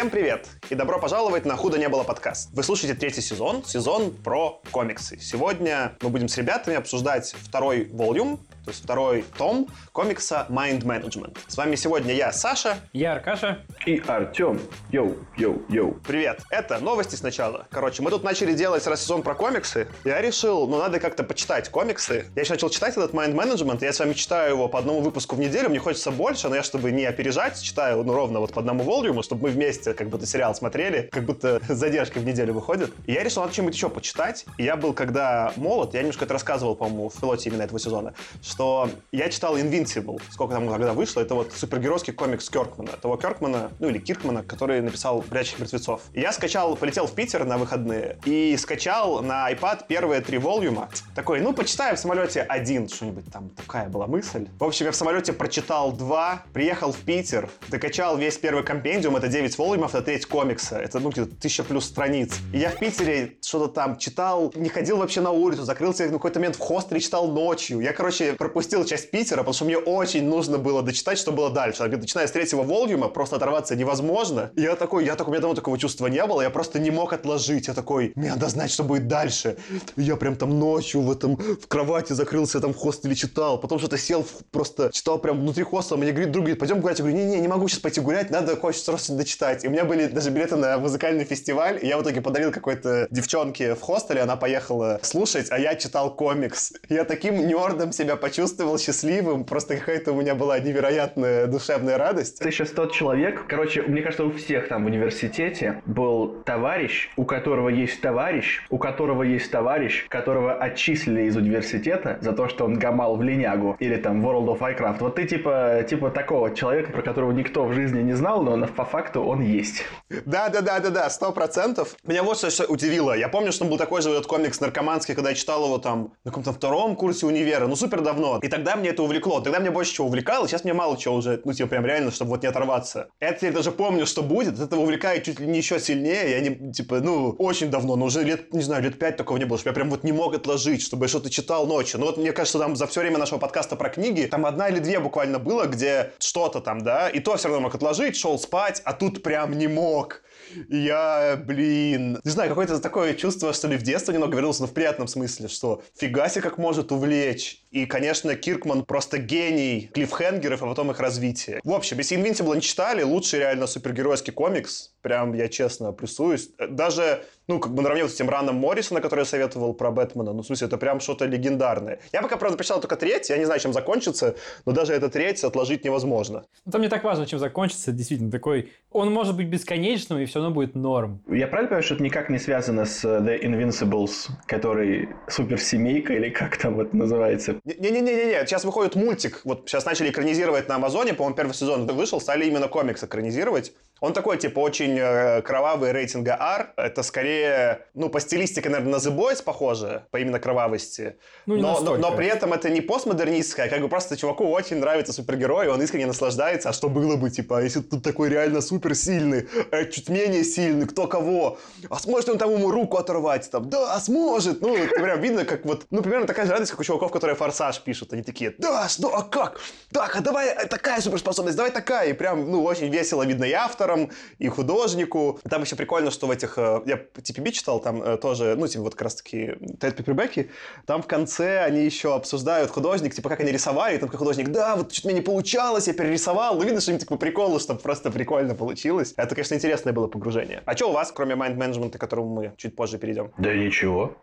Всем привет и добро пожаловать на «Худо не было» подкаст. Вы слушаете третий сезон, сезон про комиксы. Сегодня мы будем с ребятами обсуждать второй volume, то есть второй том комикса Mind Management. С вами сегодня я, Саша. Я Аркаша. И Артем. Йоу, йоу, йоу. Привет. Это новости сначала. Короче, мы тут начали делать раз сезон про комиксы. Я решил, ну надо как-то почитать комиксы. Я еще начал читать этот Mind Management. Я с вами читаю его по одному выпуску в неделю. Мне хочется больше, но я, чтобы не опережать, читаю ну ровно вот по одному volume у, чтобы мы вместе как будто сериал смотрели, как будто с задержкой в неделю выходит. И я решил надо чем-нибудь еще почитать. И я был когда молод, я немножко это рассказывал, по-моему, в пилоте именно этого сезона, что я читал Invincible, сколько там когда вышло, это вот супергеройский комикс Кёркмана, того Кёркмана, ну или Киркмана, который написал «Прячущих мертвецов». Я скачал, полетел в Питер на выходные и скачал на iPad первые три волюма. Такой, ну, почитаю в самолете один, что-нибудь там, такая была мысль. В общем, я в самолете прочитал два, приехал в Питер, докачал весь первый компендиум, это 9 волюмов, это треть комикса, это, ну, где-то тысяча плюс страниц. И я в Питере что-то там читал, не ходил вообще на улицу, закрылся на какой-то момент в хостере, читал ночью. Я, короче, пропустил часть Питера, потому что мне очень нужно было дочитать, что было дальше. Начиная с третьего волюма, просто оторваться невозможно. И я такой, я такой, у меня давно такого чувства не было, я просто не мог отложить. Я такой, мне надо знать, что будет дальше. И я прям там ночью в этом, в кровати закрылся, там в хостеле читал, потом что-то сел, просто читал прям внутри хостела. Мне говорит, друг говорит, пойдем гулять. Я говорю, не-не, не могу сейчас пойти гулять, надо хочется срочно дочитать. И у меня были даже билеты на музыкальный фестиваль, и я в итоге подарил какой-то девчонке в хостеле, она поехала слушать, а я читал комикс. Я таким нердом себя почувствовал счастливым, счастливым, просто какая-то у меня была невероятная душевная радость. Ты сейчас тот человек, короче, мне кажется, у всех там в университете был товарищ, у которого есть товарищ, у которого есть товарищ, которого отчислили из университета за то, что он гамал в линягу или там World of Warcraft. Вот ты типа, типа такого человека, про которого никто в жизни не знал, но по факту он есть. Да-да-да-да-да, сто процентов. Меня вот что удивило. Я помню, что был такой же вот комикс наркоманский, когда я читал его там на каком-то втором курсе универа, ну супер давно. И тогда мне это увлекло. Тогда меня больше чего увлекало, сейчас мне мало чего уже, ну, типа, прям реально, чтобы вот не оторваться. Это я даже помню, что будет, это увлекает чуть ли не еще сильнее. Я не, типа, ну, очень давно, но уже лет, не знаю, лет пять такого не было, что я прям вот не мог отложить, чтобы что-то читал ночью. Ну, вот мне кажется, там за все время нашего подкаста про книги, там одна или две буквально было, где что-то там, да, и то все равно мог отложить, шел спать, а тут прям не мог. Я, блин, не знаю, какое-то такое чувство, что ли, в детстве немного вернулся, но в приятном смысле, что фига себе как может увлечь. И, конечно, Киркман просто гений клиффхенгеров, а потом их развития. В общем, если Invincible не читали, лучший реально супергеройский комикс. Прям, я честно плюсуюсь. Даже, ну, как бы наравне с этим Раном Моррисона, который я советовал про Бэтмена. Ну, в смысле, это прям что-то легендарное. Я пока, правда, прочитал только треть, я не знаю, чем закончится, но даже этот треть отложить невозможно. Ну, там не так важно, чем закончится, действительно, такой... Он может быть бесконечным, и все равно будет норм. Я правильно понимаю, что это никак не связано с э, The Invincibles, который суперсемейка, или как там это называется? Не-не-не-не, сейчас выходит мультик. Вот сейчас начали экранизировать на Амазоне, по-моему, первый сезон вышел, стали именно комикс экранизировать. Он такой, типа, очень э, кровавый рейтинга R. Это скорее, ну, по стилистике, наверное, на The Boys похоже, по именно кровавости. Ну, но, но, но при этом это не постмодернистская, как бы просто чуваку очень нравится супергерой, он искренне наслаждается. А что было бы, типа, а если тут такой реально суперсильный, э, чуть менее сильный, кто кого? А сможет он там ему руку оторвать? Там, да, сможет. Ну, прям видно, как вот, ну, примерно такая же радость, как у чуваков, которые «Форсаж» пишут. Они такие, да, что, а как? Так, а давай э, такая суперспособность, давай такая. И прям, ну, очень весело видно и автор, авторам, и художнику. Там еще прикольно, что в этих... Э, я TPB читал, там э, тоже, ну, типа, вот как раз-таки Тед Пипербеки. Там в конце они еще обсуждают художник, типа, как они рисовали. И там как художник, да, вот что-то мне не получалось, я перерисовал. Ну, видно, что им, типа, приколы, чтобы просто прикольно получилось. Это, конечно, интересное было погружение. А что у вас, кроме майнд-менеджмента, к которому мы чуть позже перейдем? Да ничего.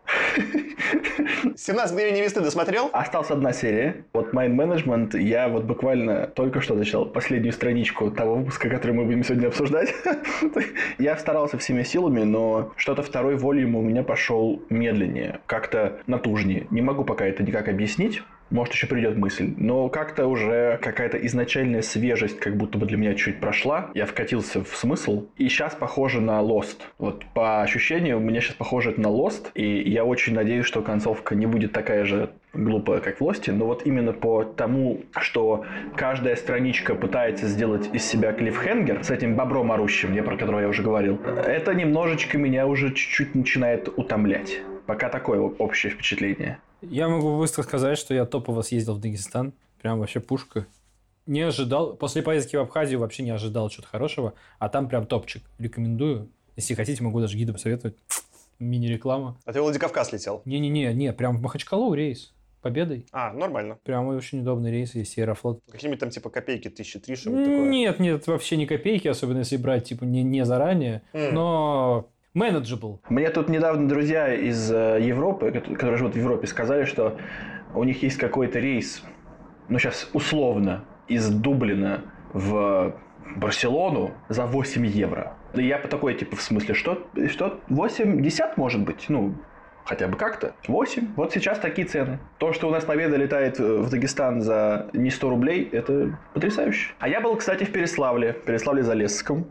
17 мгновений невесты досмотрел? Осталась одна серия. Вот Mind Management я вот буквально только что зачитал последнюю страничку того выпуска, который мы будем сегодня обсуждать. я старался всеми силами, но что-то второй волюм у меня пошел медленнее, как-то натужнее. Не могу пока это никак объяснить. Может, еще придет мысль. Но как-то уже какая-то изначальная свежесть как будто бы для меня чуть прошла. Я вкатился в смысл. И сейчас похоже на Lost. Вот по ощущению, у меня сейчас похоже на Lost. И я очень надеюсь, что концовка не будет такая же глупая, как в Лосте, но вот именно по тому, что каждая страничка пытается сделать из себя клиффхенгер с этим бобром орущим, я про которого я уже говорил, это немножечко меня уже чуть-чуть начинает утомлять. Пока такое общее впечатление. Я могу быстро сказать, что я топово съездил в Дагестан. Прям вообще пушка. не ожидал, после поездки в Абхазию вообще не ожидал чего-то хорошего, а там прям топчик. Рекомендую. Если хотите, могу даже гида посоветовать. Мини-реклама. А ты в Владикавказ летел? Не-не-не, не, прям в Махачкалу рейс. Победой. А, нормально. Прям очень удобный рейс, есть Аэрофлот. Какие-нибудь там типа копейки, тысячи три, что-нибудь такое? Нет, нет, вообще не копейки, особенно если брать типа не, не заранее, М. но manageable. Мне тут недавно друзья из э, Европы, кото- которые живут в Европе, сказали, что у них есть какой-то рейс, ну сейчас условно, из Дублина в Барселону за 8 евро. И я по такой, типа, в смысле, что? Что? 80 может быть? Ну, хотя бы как-то. 8. Вот сейчас такие цены. То, что у нас Победа летает э, в Дагестан за не 100 рублей, это потрясающе. А я был, кстати, в Переславле, Переславле-Залесском.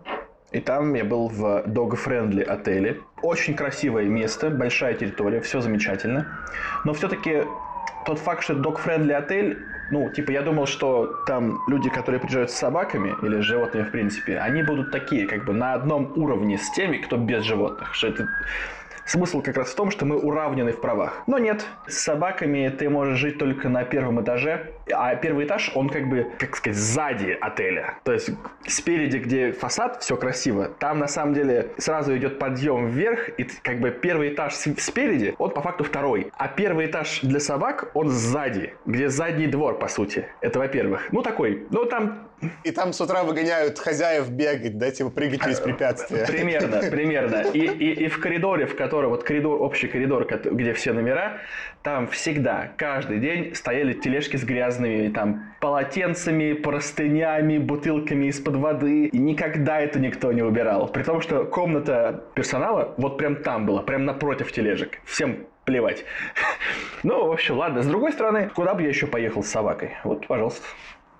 И там я был в dog-friendly отеле. Очень красивое место, большая территория, все замечательно. Но все-таки тот факт, что это dog-friendly отель, ну, типа, я думал, что там люди, которые приезжают с собаками или с животными, в принципе, они будут такие, как бы, на одном уровне с теми, кто без животных. Что это Смысл как раз в том, что мы уравнены в правах. Но нет, с собаками ты можешь жить только на первом этаже, а первый этаж, он как бы, как сказать, сзади отеля. То есть спереди, где фасад, все красиво, там на самом деле сразу идет подъем вверх, и как бы первый этаж спереди, он по факту второй. А первый этаж для собак, он сзади, где задний двор, по сути. Это во-первых. Ну, такой, ну, там И там с утра выгоняют хозяев бегать, да, типа прыгать через препятствия. Примерно, примерно. И, и, и в коридоре, в котором, вот коридор, общий коридор, где все номера, там всегда, каждый день стояли тележки с грязными там полотенцами, простынями, бутылками из-под воды. И никогда это никто не убирал. При том, что комната персонала вот прям там была, прям напротив тележек. Всем плевать. Ну, в общем, ладно. С другой стороны, куда бы я еще поехал с собакой? Вот, пожалуйста.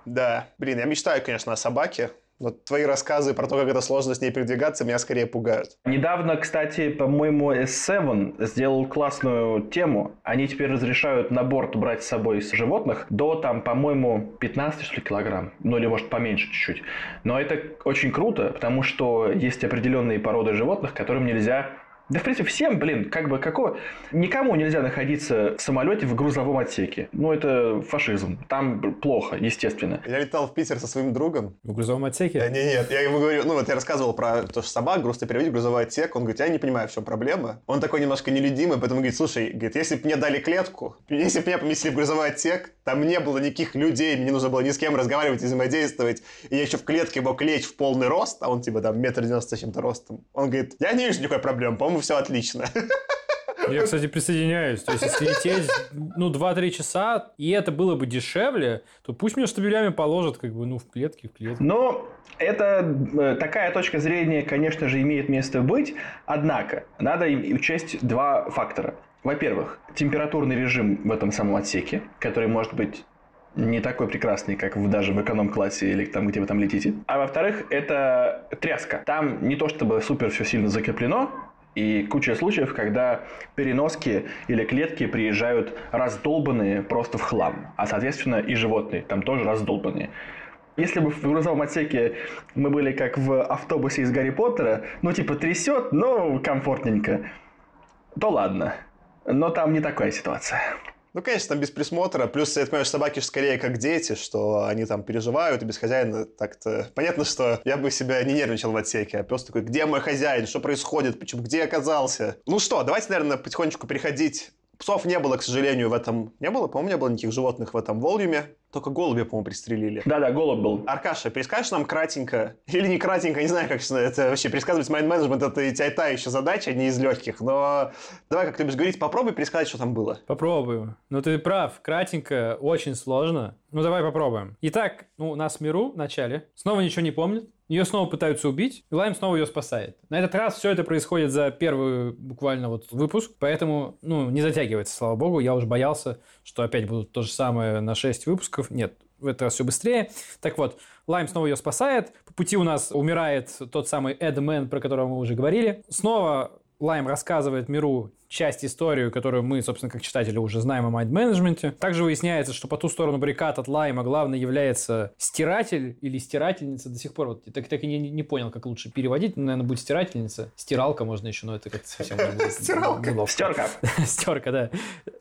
Да, блин, я мечтаю, конечно, о собаке. Но твои рассказы про то, как это сложно с ней передвигаться, меня скорее пугают. Недавно, кстати, по-моему, S7 сделал классную тему. Они теперь разрешают на борт брать с собой с животных до, там, по-моему, 15 что ли, килограмм. Ну, или, может, поменьше чуть-чуть. Но это очень круто, потому что есть определенные породы животных, которым нельзя да, в принципе, всем, блин, как бы какого... Никому нельзя находиться в самолете в грузовом отсеке. Ну, это фашизм. Там плохо, естественно. Я летал в Питер со своим другом. В грузовом Да, отсеке? не, нет, я ему говорю, ну вот я рассказывал про то, что собак грустно переводить в грузовой отсек. Он говорит, я не понимаю, в чем проблема. Он такой немножко нелюдимый, поэтому говорит, слушай, говорит, если бы мне дали клетку, если бы меня поместили в грузовой отсек, там не было никаких людей, мне не нужно было ни с кем разговаривать и взаимодействовать, и я еще в клетке мог лечь в полный рост, а он типа там метр девяносто с чем-то ростом. Он говорит, я не вижу никакой проблемы, по-моему, все отлично. Я, кстати, присоединяюсь. То есть, если лететь, ну, 2-3 часа, и это было бы дешевле, то пусть меня штабелями положат, как бы, ну, в клетке, в клетке. Но это э, такая точка зрения, конечно же, имеет место быть. Однако, надо учесть два фактора. Во-первых, температурный режим в этом самом отсеке, который может быть не такой прекрасный, как в, даже в эконом-классе или там, где вы там летите. А во-вторых, это тряска. Там не то чтобы супер все сильно закреплено, и куча случаев, когда переноски или клетки приезжают раздолбанные просто в хлам. А, соответственно, и животные там тоже раздолбанные. Если бы в грузовом отсеке мы были как в автобусе из Гарри Поттера, ну типа трясет, но комфортненько, то ладно. Но там не такая ситуация. Ну, конечно, там без присмотра. Плюс, я понимаю, собаки же скорее как дети, что они там переживают, и без хозяина так-то... Понятно, что я бы себя не нервничал в отсеке, а пес такой, где мой хозяин, что происходит, почему, где оказался? Ну что, давайте, наверное, потихонечку переходить. Псов не было, к сожалению, в этом... Не было, по-моему, не было никаких животных в этом волюме. Только голубя, по-моему, пристрелили. Да-да, голубь был. Аркаша, перескажешь нам кратенько, или не кратенько, не знаю, как это вообще, пересказывать майнд-менеджмент, это и тя еще задача, не из легких, но давай, как ты любишь говорить, попробуй пересказать, что там было. Попробуем. Ну, ты прав, кратенько, очень сложно. Ну, давай попробуем. Итак, ну, у нас Миру в начале снова ничего не помнит. Ее снова пытаются убить, и Лайм снова ее спасает. На этот раз все это происходит за первый буквально вот выпуск, поэтому, ну, не затягивается, слава богу. Я уже боялся, что опять будут то же самое на 6 выпусков. Нет, в этот раз все быстрее. Так вот, Лайм снова ее спасает. По пути у нас умирает тот самый Эдмен, про которого мы уже говорили. Снова Лайм рассказывает Миру часть истории, которую мы, собственно, как читатели уже знаем о майнд-менеджменте. Также выясняется, что по ту сторону баррикад от Лайма главное является стиратель или стирательница. До сих пор вот так, так и не, не понял, как лучше переводить. Ну, наверное, будет стирательница. Стиралка можно еще, но это как-то совсем... Стиралка. Стерка. Стерка, да.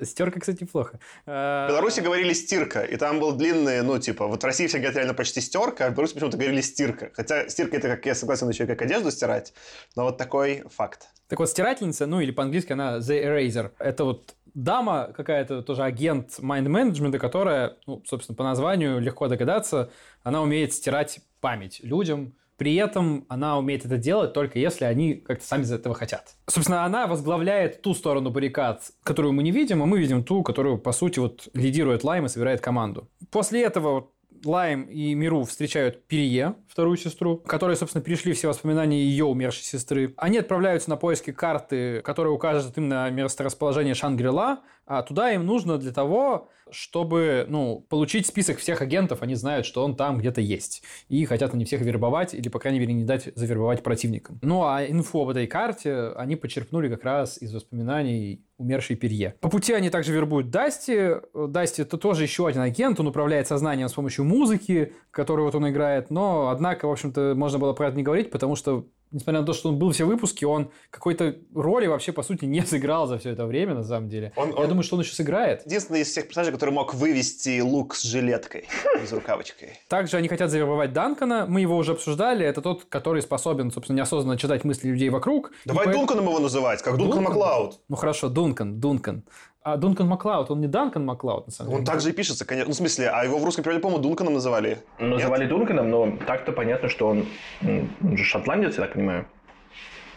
Стерка, кстати, плохо. В Беларуси говорили стирка, и там был длинный, ну, типа, вот в России все говорят реально почти стерка, а в Беларуси почему-то говорили стирка. Хотя стирка это, как я согласен, еще как одежду стирать, но вот такой факт. Так вот, стирательница, ну или по-английски она The Eraser. Это вот дама какая-то, тоже агент майнд-менеджмента, которая, ну, собственно, по названию легко догадаться, она умеет стирать память людям, при этом она умеет это делать только если они как-то сами из этого хотят. Собственно, она возглавляет ту сторону баррикад, которую мы не видим, а мы видим ту, которую, по сути, вот лидирует Лайм и собирает команду. После этого Лайм и Миру встречают Перье, вторую сестру, которые, собственно, перешли все воспоминания ее умершей сестры. Они отправляются на поиски карты, которая укажет им на месторасположение Шангрила, а туда им нужно для того, чтобы ну, получить список всех агентов, они знают, что он там где-то есть. И хотят они всех вербовать, или, по крайней мере, не дать завербовать противникам. Ну, а инфу об этой карте они почерпнули как раз из воспоминаний умершей Перье. По пути они также вербуют Дасти. Дасти это тоже еще один агент, он управляет сознанием с помощью музыки, которую вот он играет, но, однако, в общем-то, можно было про это не говорить, потому что несмотря на то, что он был все выпуски, он какой-то роли вообще, по сути, не сыграл за все это время, на самом деле. Он, Я он... думаю, что он еще сыграет. Единственный из всех персонажей, который мог вывести лук с жилеткой, с рукавочкой. Также они хотят завербовать Данкона. Мы его уже обсуждали. Это тот, который способен, собственно, неосознанно читать мысли людей вокруг. Давай. Дунканом его называть, как Дункан, Дункан Маклауд. Ну хорошо, Дункан, Дункан. А Дункан Маклауд, он не Данкан Маклауд, на самом деле. Он также и пишется, конечно. Ну, в смысле, а его в русском переводе, по-моему, Дунканом называли. Называли Нет? Дунканом, но так-то понятно, что он, он же шотландец, я так понимаю.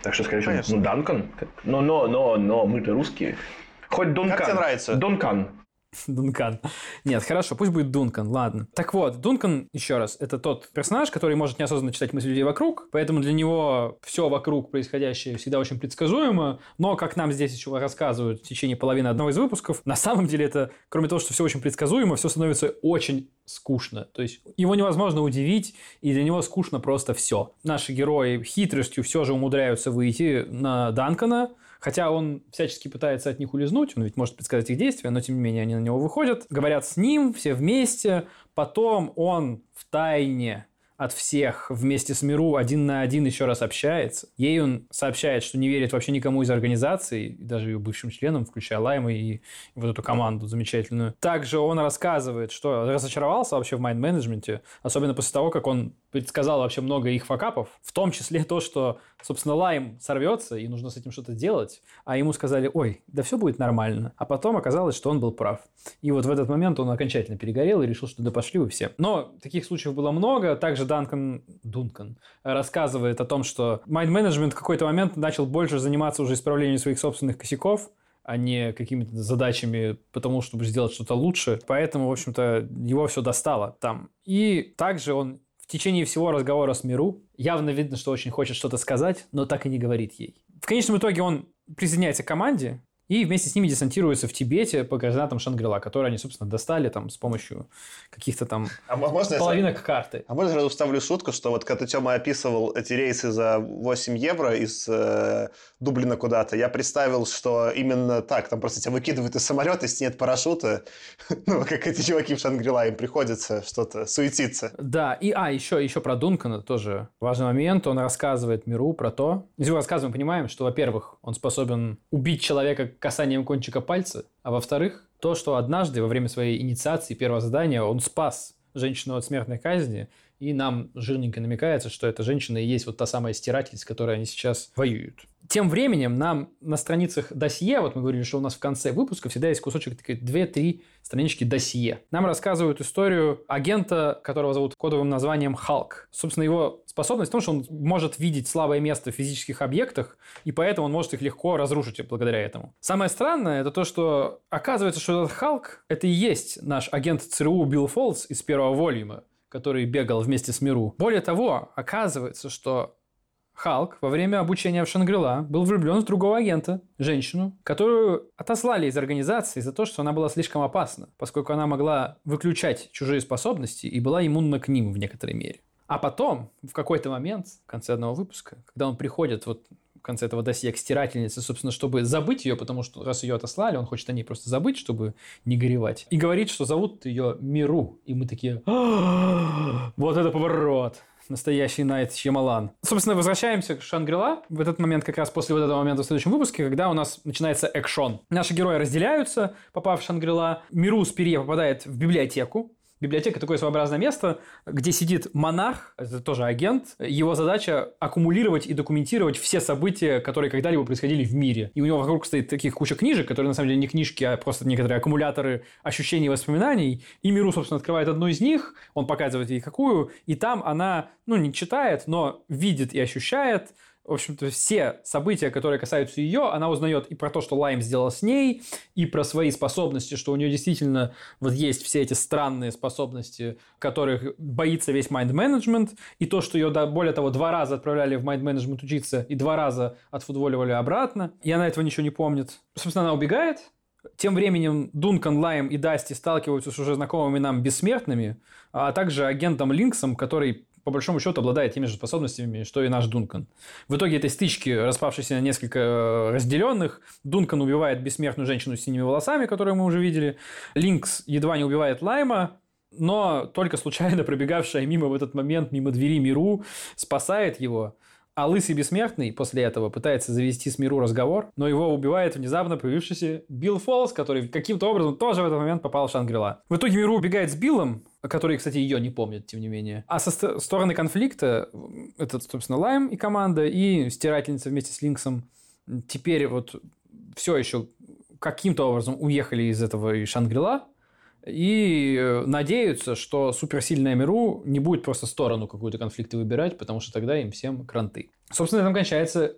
Так что, скорее всего, ну, Данкан. Но, но, но, но мы-то русские. Хоть Дункан. Как тебе нравится? Дункан. Дункан. Нет, хорошо, пусть будет Дункан, ладно. Так вот, Дункан, еще раз, это тот персонаж, который может неосознанно читать мысли людей вокруг, поэтому для него все вокруг происходящее всегда очень предсказуемо, но, как нам здесь еще рассказывают в течение половины одного из выпусков, на самом деле это, кроме того, что все очень предсказуемо, все становится очень скучно. То есть его невозможно удивить, и для него скучно просто все. Наши герои хитростью все же умудряются выйти на Данкана, Хотя он всячески пытается от них улизнуть, он ведь может предсказать их действия, но тем не менее они на него выходят, говорят с ним все вместе, потом он в тайне от всех вместе с Миру один на один еще раз общается. Ей он сообщает, что не верит вообще никому из организации, даже ее бывшим членам, включая Лайма и вот эту команду замечательную. Также он рассказывает, что разочаровался вообще в майнд-менеджменте, особенно после того, как он предсказал вообще много их факапов, в том числе то, что, собственно, Лайм сорвется, и нужно с этим что-то делать, а ему сказали, ой, да все будет нормально. А потом оказалось, что он был прав. И вот в этот момент он окончательно перегорел и решил, что да пошли вы все. Но таких случаев было много. Также Данкан, Дункан рассказывает о том, что майнд-менеджмент в какой-то момент начал больше заниматься уже исправлением своих собственных косяков, а не какими-то задачами, потому чтобы сделать что-то лучше. Поэтому, в общем-то, его все достало там. И также он в течение всего разговора с Миру явно видно, что очень хочет что-то сказать, но так и не говорит ей. В конечном итоге он присоединяется к команде, и вместе с ними десантируются в Тибете по координатам Шангрила, которые они, собственно, достали там с помощью каких-то там а можно половинок я... карты. А можно сразу вставлю шутку, что вот когда Тёма описывал эти рейсы за 8 евро из э, Дублина куда-то, я представил, что именно так, там просто тебя выкидывают из самолета, если нет парашюта, ну, как эти чуваки в Шангрила, им приходится что-то суетиться. Да, и, а, еще, еще про Дункана тоже важный момент, он рассказывает Миру про то, если мы рассказываем, понимаем, что, во-первых, он способен убить человека касанием кончика пальца, а во-вторых, то, что однажды во время своей инициации первого задания он спас женщину от смертной казни, и нам жирненько намекается, что эта женщина и есть вот та самая стиратель, с которой они сейчас воюют. Тем временем нам на страницах досье, вот мы говорили, что у нас в конце выпуска всегда есть кусочек, такие две-три странички досье. Нам рассказывают историю агента, которого зовут кодовым названием Халк. Собственно, его способность в том, что он может видеть слабое место в физических объектах, и поэтому он может их легко разрушить благодаря этому. Самое странное, это то, что оказывается, что этот Халк – это и есть наш агент ЦРУ Билл Фолс из первого волюма который бегал вместе с Миру. Более того, оказывается, что Халк во время обучения в Шангрила был влюблен в другого агента, женщину, которую отослали из организации за то, что она была слишком опасна, поскольку она могла выключать чужие способности и была иммунна к ним в некоторой мере. А потом, в какой-то момент, в конце одного выпуска, когда он приходит вот в конце этого досье к стирательнице, собственно, чтобы забыть ее, потому что раз ее отослали, он хочет о ней просто забыть, чтобы не горевать. И говорит, что зовут ее Миру. И мы такие, «А, вот это поворот настоящий Найт Шьямалан. Собственно, возвращаемся к Шангрила. В этот момент, как раз после вот этого момента в следующем выпуске, когда у нас начинается экшон. Наши герои разделяются, попав в Шангрила. Миру с Перье попадает в библиотеку, Библиотека такое своеобразное место, где сидит монах, это тоже агент. Его задача аккумулировать и документировать все события, которые когда-либо происходили в мире. И у него вокруг стоит таких куча книжек, которые на самом деле не книжки, а просто некоторые аккумуляторы ощущений и воспоминаний. И Миру, собственно, открывает одну из них, он показывает ей какую, и там она, ну, не читает, но видит и ощущает в общем-то, все события, которые касаются ее, она узнает и про то, что Лайм сделал с ней, и про свои способности, что у нее действительно вот есть все эти странные способности, которых боится весь майнд-менеджмент, и то, что ее, более того, два раза отправляли в майнд-менеджмент учиться, и два раза отфутболивали обратно, и она этого ничего не помнит. Собственно, она убегает, тем временем Дункан, Лайм и Дасти сталкиваются с уже знакомыми нам бессмертными, а также агентом Линксом, который по большому счету обладает теми же способностями, что и наш Дункан. В итоге этой стычки, распавшейся на несколько э, разделенных, Дункан убивает бессмертную женщину с синими волосами, которую мы уже видели. Линкс едва не убивает Лайма, но только случайно пробегавшая мимо в этот момент, мимо двери Миру, спасает его. А Лысый Бессмертный после этого пытается завести с Миру разговор, но его убивает внезапно появившийся Билл Фолс, который каким-то образом тоже в этот момент попал в Шангрила. В итоге Миру убегает с Биллом, который, кстати, ее не помнит, тем не менее. А со стороны конфликта, это, собственно, Лайм и команда, и Стирательница вместе с Линксом теперь вот все еще каким-то образом уехали из этого Шангрила, и э, надеются, что суперсильная Миру не будет просто сторону какую-то конфликта выбирать, потому что тогда им всем кранты. Собственно, там кончается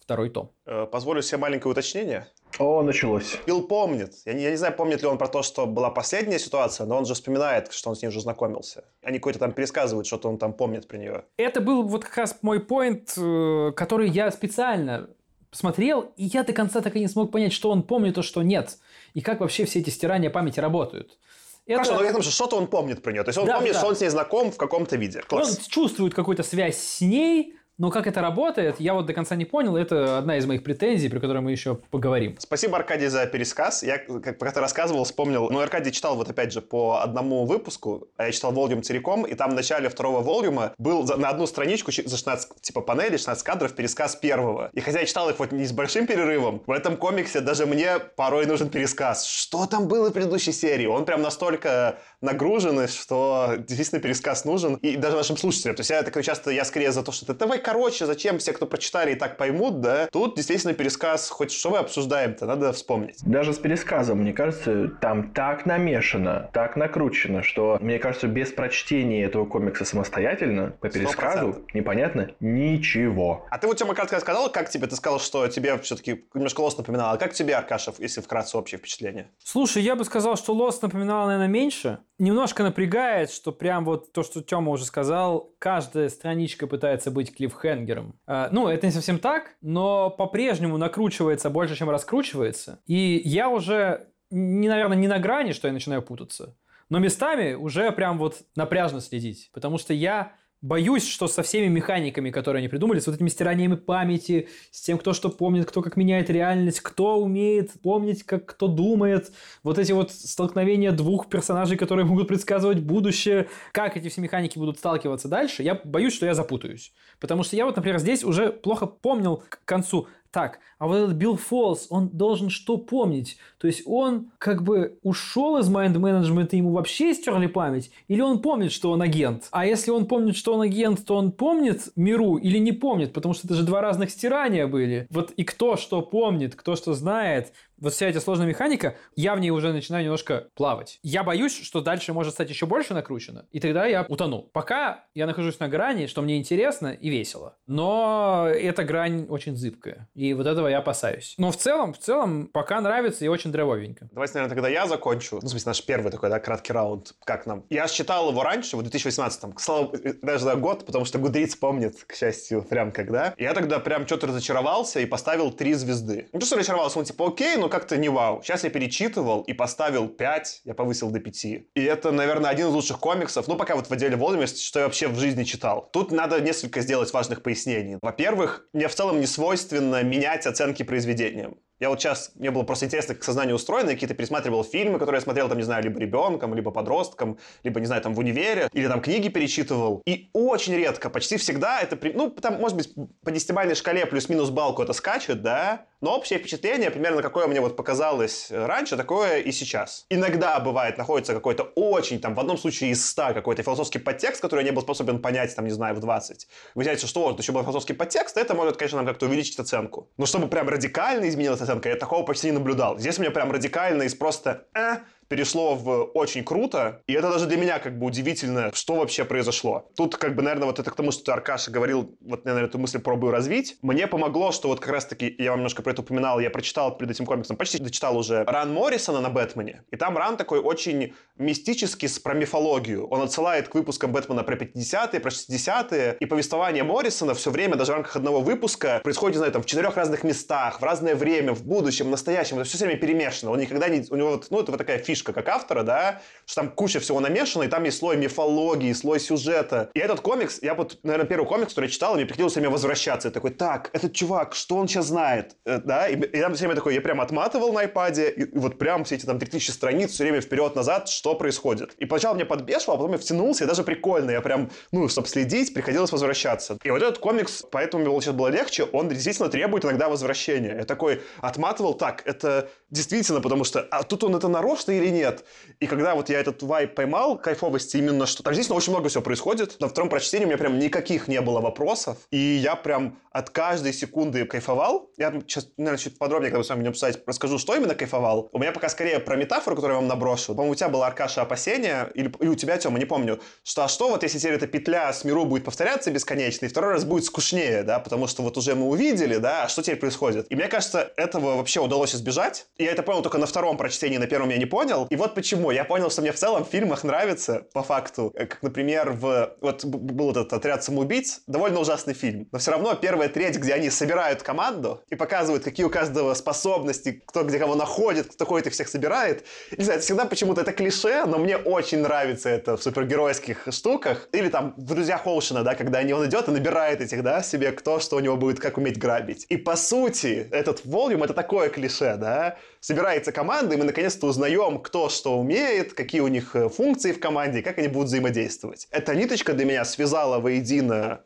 второй том. Э, позволю себе маленькое уточнение. О, началось. Билл помнит. Я не, я не знаю, помнит ли он про то, что была последняя ситуация, но он же вспоминает, что он с ней уже знакомился. Они какой-то там пересказывают, что-то он там помнит про нее. Это был вот как раз мой поинт, э, который я специально посмотрел, и я до конца так и не смог понять, что он помнит, а что нет. И как вообще все эти стирания памяти работают. Это... Хорошо, но я думаю, что что-то он помнит про нее. То есть он да, помнит, да. что он с ней знаком в каком-то виде. Класс. Он чувствует какую-то связь с ней, но как это работает, я вот до конца не понял. Это одна из моих претензий, про которую мы еще поговорим. Спасибо, Аркадий, за пересказ. Я, как про это рассказывал, вспомнил. Ну, Аркадий читал вот опять же по одному выпуску, а я читал волюм целиком, и там в начале второго волюма был на одну страничку за 16, типа панели, 16 кадров, пересказ первого. И хотя я читал их вот не с большим перерывом, в этом комиксе даже мне порой нужен пересказ. Что там было в предыдущей серии? Он прям настолько нагружен, что действительно пересказ нужен. И даже нашим слушателям. То есть я такой часто, я скорее за то, что ты давай короче, зачем все, кто прочитали и так поймут, да? Тут действительно пересказ, хоть что мы обсуждаем-то, надо вспомнить. Даже с пересказом, мне кажется, там так намешано, так накручено, что, мне кажется, без прочтения этого комикса самостоятельно, по пересказу, 100%. непонятно ничего. А ты вот, Тёма, кратко сказал, как тебе? Ты сказал, что тебе все-таки немножко Лос напоминал. А как тебе, Аркашев, если вкратце общее впечатление? Слушай, я бы сказал, что Лос напоминал, наверное, меньше. Немножко напрягает, что прям вот то, что Тёма уже сказал, каждая страничка пытается быть клиффхенгером блогером. А, ну, это не совсем так, но по-прежнему накручивается больше, чем раскручивается. И я уже, не, наверное, не на грани, что я начинаю путаться, но местами уже прям вот напряжно следить. Потому что я Боюсь, что со всеми механиками, которые они придумали, с вот этими стираниями памяти, с тем, кто что помнит, кто как меняет реальность, кто умеет помнить, как кто думает, вот эти вот столкновения двух персонажей, которые могут предсказывать будущее, как эти все механики будут сталкиваться дальше, я боюсь, что я запутаюсь. Потому что я вот, например, здесь уже плохо помнил к концу, так, а вот этот Билл Фолс, он должен что помнить? То есть он как бы ушел из майнд-менеджмента, ему вообще стерли память? Или он помнит, что он агент? А если он помнит, что он агент, то он помнит миру или не помнит? Потому что это же два разных стирания были. Вот и кто что помнит, кто что знает, вот вся эта сложная механика, я в ней уже начинаю немножко плавать. Я боюсь, что дальше может стать еще больше накручено, и тогда я утону. Пока я нахожусь на грани, что мне интересно и весело. Но эта грань очень зыбкая, и вот этого я опасаюсь. Но в целом, в целом, пока нравится и очень драйвовенько. Давайте, наверное, тогда я закончу. Ну, в смысле, наш первый такой, да, краткий раунд. Как нам? Я считал его раньше, в 2018-м, слава, даже за год, потому что Гудриц помнит, к счастью, прям когда. Я тогда прям что-то разочаровался и поставил три звезды. Ну, что разочаровался, он типа, окей, ну как-то не вау. Сейчас я перечитывал и поставил 5, я повысил до 5. И это, наверное, один из лучших комиксов, ну, пока вот в отделе Volume, что я вообще в жизни читал. Тут надо несколько сделать важных пояснений. Во-первых, мне в целом не свойственно менять оценки произведениям. Я вот сейчас, мне было просто интересно, как сознание устроено, я какие-то пересматривал фильмы, которые я смотрел, там, не знаю, либо ребенком, либо подростком, либо, не знаю, там, в универе, или там книги перечитывал. И очень редко, почти всегда это, ну, там, может быть, по десятибалльной шкале плюс-минус балку это скачет, да, но общее впечатление, примерно какое мне вот показалось раньше, такое и сейчас. Иногда бывает, находится какой-то очень, там, в одном случае из ста какой-то философский подтекст, который я не был способен понять, там, не знаю, в 20. Выясняется, что вот еще был философский подтекст, это может, конечно, нам как-то увеличить оценку. Но чтобы прям радикально изменилась оценка, я такого почти не наблюдал. Здесь у меня прям радикально из просто «э», перешло в очень круто, и это даже для меня как бы удивительно, что вообще произошло. Тут как бы, наверное, вот это к тому, что Аркаша, говорил, вот я, наверное, эту мысль пробую развить. Мне помогло, что вот как раз-таки, я вам немножко про это упоминал, я прочитал перед этим комиксом, почти дочитал уже Ран Моррисона на Бэтмене, и там Ран такой очень мистический про мифологию. Он отсылает к выпускам Бэтмена про 50-е, про 60-е, и повествование Моррисона все время, даже в рамках одного выпуска, происходит, не знаю, там, в четырех разных местах, в разное время, в будущем, в настоящем, это все время перемешано. Он никогда не... У него вот, ну, это вот такая фишка фишка как автора, да, что там куча всего намешано, и там есть слой мифологии, слой сюжета. И этот комикс, я вот, наверное, первый комикс, который я читал, мне приходилось время возвращаться. Я такой, так, этот чувак, что он сейчас знает? Э, да, и, и там все время такой, я прям отматывал на iPad, и, и вот прям все эти там 3000 страниц все время вперед-назад, что происходит. И поначалу мне подбешивало, а потом я втянулся, и даже прикольно, я прям, ну, чтобы следить, приходилось возвращаться. И вот этот комикс, поэтому мне сейчас было легче, он действительно требует иногда возвращения. Я такой отматывал, так, это действительно, потому что, а тут он это нарочно или нет? И когда вот я этот вайп поймал, кайфовости именно, что там здесь очень много всего происходит. На втором прочтении у меня прям никаких не было вопросов. И я прям от каждой секунды кайфовал. Я сейчас, наверное, чуть подробнее, когда мы с вами будем писать, расскажу, что именно кайфовал. У меня пока скорее про метафору, которую я вам наброшу. По-моему, у тебя была Аркаша опасения, или, или у тебя, Тёма, не помню, что а что вот если теперь эта петля с миру будет повторяться бесконечно, и второй раз будет скучнее, да, потому что вот уже мы увидели, да, а что теперь происходит. И мне кажется, этого вообще удалось избежать. Я это понял только на втором прочтении, на первом я не понял. И вот почему. Я понял, что мне в целом в фильмах нравится, по факту. Э, как, например, в... Вот был этот «Отряд самоубийц», довольно ужасный фильм. Но все равно первая треть, где они собирают команду и показывают, какие у каждого способности, кто где кого находит, кто ходит и всех собирает. Не знаю, это всегда почему-то это клише, но мне очень нравится это в супергеройских штуках. Или там в «Друзьях Оушена», да, когда они, он идет и набирает этих, да, себе кто, что у него будет, как уметь грабить. И по сути, этот волюм — это такое клише, да. Собирается команда, и мы наконец-то узнаем, кто что умеет, какие у них э, функции в команде, как они будут взаимодействовать. Эта ниточка для меня связала воедино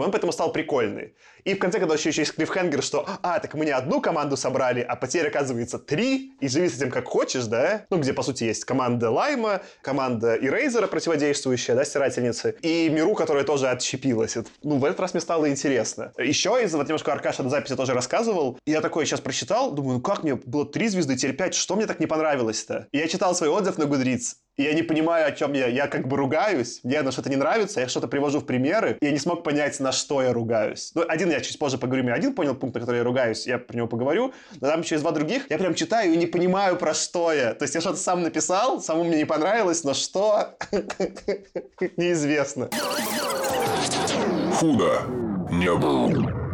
и он поэтому стал прикольный. И в конце, когда еще есть клиффхенгер, что «А, так мы не одну команду собрали, а потерь оказывается три, и живи с этим как хочешь, да?» Ну, где, по сути, есть команда Лайма, команда Ирейзера противодействующая, да, стирательницы, и Миру, которая тоже отщепилась. Это, ну, в этот раз мне стало интересно. Еще из, вот немножко Аркаша на записи тоже рассказывал, и я такой сейчас прочитал, думаю, ну как мне было три звезды, теперь пять, что мне так не понравилось-то? И я читал свой отзыв на Goodreads, и я не понимаю, о чем я. Я как бы ругаюсь, мне на что-то не нравится, я что-то привожу в примеры, и я не смог понять, на что я ругаюсь. Ну, один я чуть позже поговорю, мне один понял пункт, на который я ругаюсь, я про него поговорю, но там есть два других, я прям читаю и не понимаю, про что я. То есть я что-то сам написал, самому мне не понравилось, но что, неизвестно. Худо не было.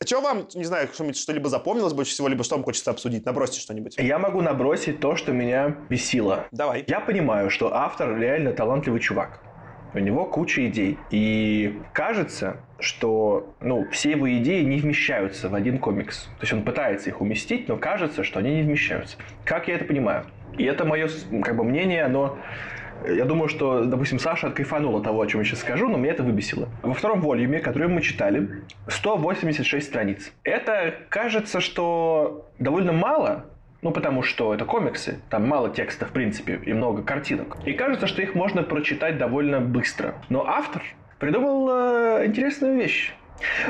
А что вам, не знаю, что-нибудь что-либо запомнилось больше всего, либо что вам хочется обсудить? Набросьте что-нибудь. Я могу набросить то, что меня бесило. Давай. Я понимаю, что автор реально талантливый чувак. У него куча идей. И кажется, что ну, все его идеи не вмещаются в один комикс. То есть он пытается их уместить, но кажется, что они не вмещаются. Как я это понимаю? И это мое как бы, мнение, оно я думаю, что, допустим, Саша откайфанул от того, о чем я сейчас скажу, но меня это выбесило. Во втором волюме, который мы читали, 186 страниц. Это кажется, что довольно мало, ну, потому что это комиксы, там мало текста, в принципе, и много картинок. И кажется, что их можно прочитать довольно быстро. Но автор придумал э, интересную вещь.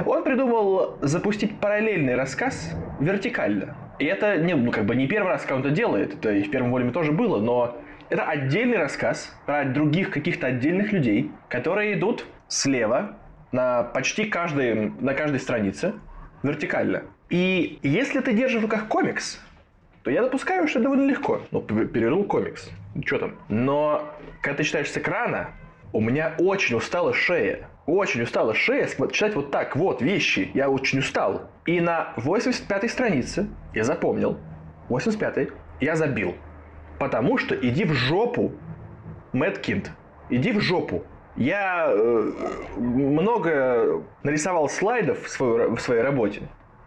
Он придумал запустить параллельный рассказ вертикально. И это не, ну, как бы не первый раз, когда он это делает. Это и в первом волюме тоже было, но это отдельный рассказ про других каких-то отдельных людей, которые идут слева на почти каждой, на каждой странице вертикально. И если ты держишь в руках комикс, то я допускаю, что довольно легко. Ну, перевернул комикс. Что там? Но когда ты читаешь с экрана, у меня очень устала шея. Очень устала шея читать вот так вот вещи. Я очень устал. И на 85-й странице я запомнил, 85-й. Я забил. Потому что иди в жопу, Мэтт. Иди в жопу. Я э, много нарисовал слайдов в, свою, в своей работе,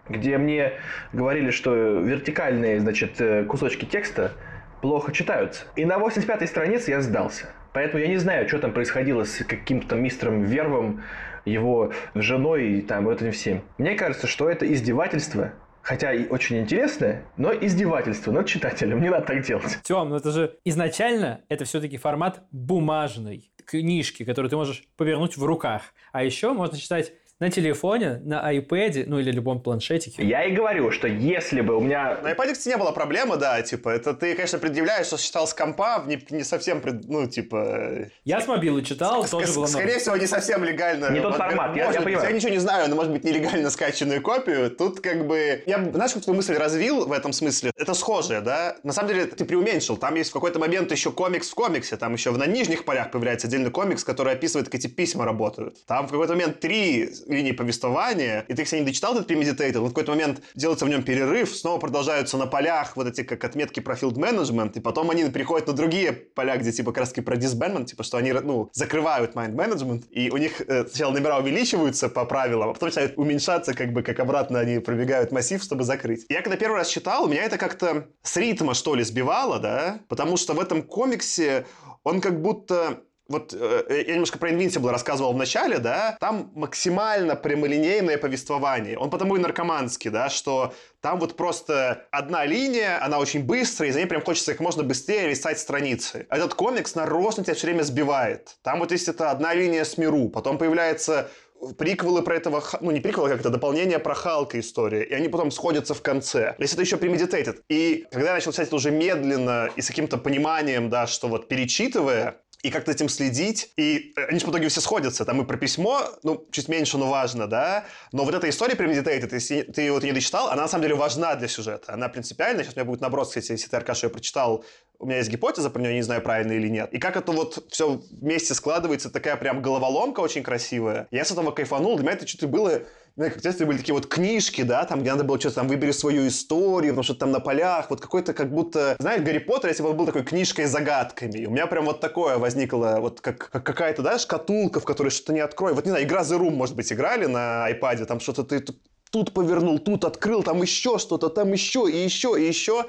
где мне говорили, что вертикальные, значит, э, кусочки текста плохо читаются. И на 85-й странице я сдался. Поэтому я не знаю, что там происходило с каким-то мистером Вервом, его женой и там вот этим всем. Мне кажется, что это издевательство хотя и очень интересное, но издевательство над читателем. Не надо так делать. Тем, ну это же изначально это все-таки формат бумажной книжки, которую ты можешь повернуть в руках. А еще можно читать на телефоне, на iPad, ну или любом планшетике. Я и говорю, что если бы у меня... На iPad, кстати, не было проблемы, да, типа, это ты, конечно, предъявляешь, что читал с компа, не, не совсем, пред- ну, типа... Я с мобилы читал, с- тоже с- было Скорее всего, не совсем легально. Не тот формат, я- может я понимаю. ничего не знаю, но, может быть, нелегально скачанную копию. Тут, как бы... Я, знаешь, как твою мысль развил в этом смысле? Это схожее, да? На самом деле, ты преуменьшил. Там есть в какой-то момент еще комикс в комиксе. Там еще на нижних полях появляется отдельный комикс, который описывает, как эти письма работают. Там в какой-то момент три линии повествования, и ты, кстати, не дочитал этот Premeditated, но в какой-то момент делается в нем перерыв, снова продолжаются на полях вот эти как отметки про field management, и потом они переходят на другие поля, где типа как раз про disbandment, типа что они ну, закрывают mind management, и у них э, сначала номера увеличиваются по правилам, а потом начинают уменьшаться, как бы как обратно они пробегают массив, чтобы закрыть. Я когда первый раз читал, меня это как-то с ритма, что ли, сбивало, да, потому что в этом комиксе он как будто вот э, я немножко про Invincible рассказывал в начале, да, там максимально прямолинейное повествование. Он потому и наркоманский, да, что там вот просто одна линия, она очень быстрая, и за ней прям хочется как можно быстрее листать страницы. А Этот комикс нарочно тебя все время сбивает. Там вот есть это одна линия с миру, потом появляется приквелы про этого, ну не приквелы, как это, дополнение про Халка история, и они потом сходятся в конце. Если это еще premeditated. И когда я начал читать это уже медленно и с каким-то пониманием, да, что вот перечитывая, и как-то этим следить. И э, они же в итоге все сходятся. Там и про письмо, ну, чуть меньше, но важно, да. Но вот эта история Premeditated, если ты ее вот не дочитал, она на самом деле важна для сюжета. Она принципиальна. Сейчас у меня будет наброс, кстати, если ты, Аркаша, ее прочитал. У меня есть гипотеза про нее, не знаю, правильно или нет. И как это вот все вместе складывается, такая прям головоломка очень красивая. Я с этого кайфанул. Для меня это что-то было ну, как в детстве были такие вот книжки, да, там, где надо было что-то там, выбери свою историю, потому что там на полях, вот какой-то как будто, знаешь, Гарри Поттер, если бы он был такой книжкой с загадками. У меня прям вот такое возникло, вот как, как какая-то, да, шкатулка, в которой что-то не открой. Вот, не знаю, игра The Room, может быть, играли на iPad, там что-то ты тут- повернул, тут открыл, там еще что-то, там еще, и еще, и еще.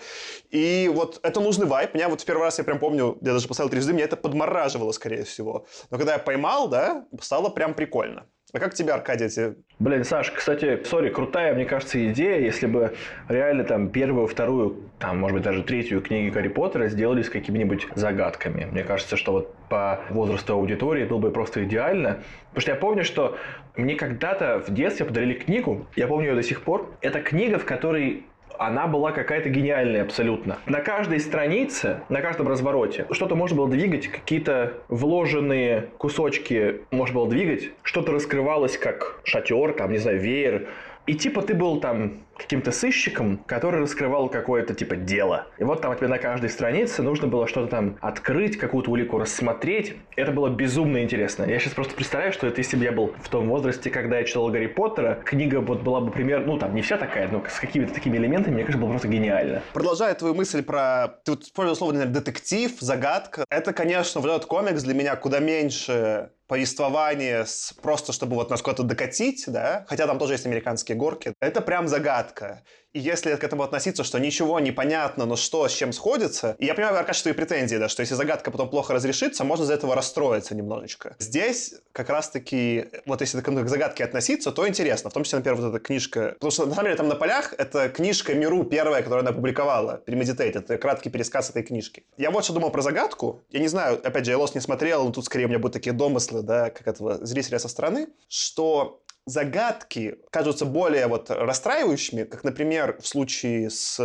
И вот это нужный вайп. Меня вот в первый раз, я прям помню, я даже поставил три звезды, меня это подмораживало, скорее всего. Но когда я поймал, да, стало прям прикольно. А как тебе, Аркадий, эти Блин, Саш, кстати, сори, крутая, мне кажется, идея, если бы реально там первую, вторую, там, может быть, даже третью книги Гарри Поттера сделали с какими-нибудь загадками. Мне кажется, что вот по возрасту аудитории было бы просто идеально. Потому что я помню, что мне когда-то в детстве подарили книгу, я помню ее до сих пор. Это книга, в которой она была какая-то гениальная абсолютно. На каждой странице, на каждом развороте что-то можно было двигать, какие-то вложенные кусочки можно было двигать, что-то раскрывалось как шатер, там, не знаю, веер. И типа ты был там каким-то сыщиком, который раскрывал какое-то типа дело. И вот там тебе на каждой странице нужно было что-то там открыть, какую-то улику рассмотреть. Это было безумно интересно. Я сейчас просто представляю, что это если бы я был в том возрасте, когда я читал Гарри Поттера, книга вот была бы примерно, ну там не вся такая, но с какими-то такими элементами, мне кажется, было просто гениально. Продолжая твою мысль про... Ты вот использовал слово, наверное, детектив, загадка. Это, конечно, вот этот комикс для меня куда меньше повествование с просто чтобы вот нас куда-то докатить, да, хотя там тоже есть американские горки, это прям загадка. И если к этому относиться, что ничего не понятно, но что с чем сходится, и я понимаю, Аркаш, твои претензии, да, что если загадка потом плохо разрешится, можно из-за этого расстроиться немножечко. Здесь как раз-таки, вот если к загадке относиться, то интересно, в том числе, например, вот эта книжка, потому что, на самом деле, там на полях это книжка Миру первая, которую она опубликовала, Premeditate, это краткий пересказ этой книжки. Я вот что думал про загадку, я не знаю, опять же, я Lost не смотрел, но тут скорее у меня будут такие домыслы, да, как этого зрителя со стороны, что загадки кажутся более вот расстраивающими, как, например, в случае с...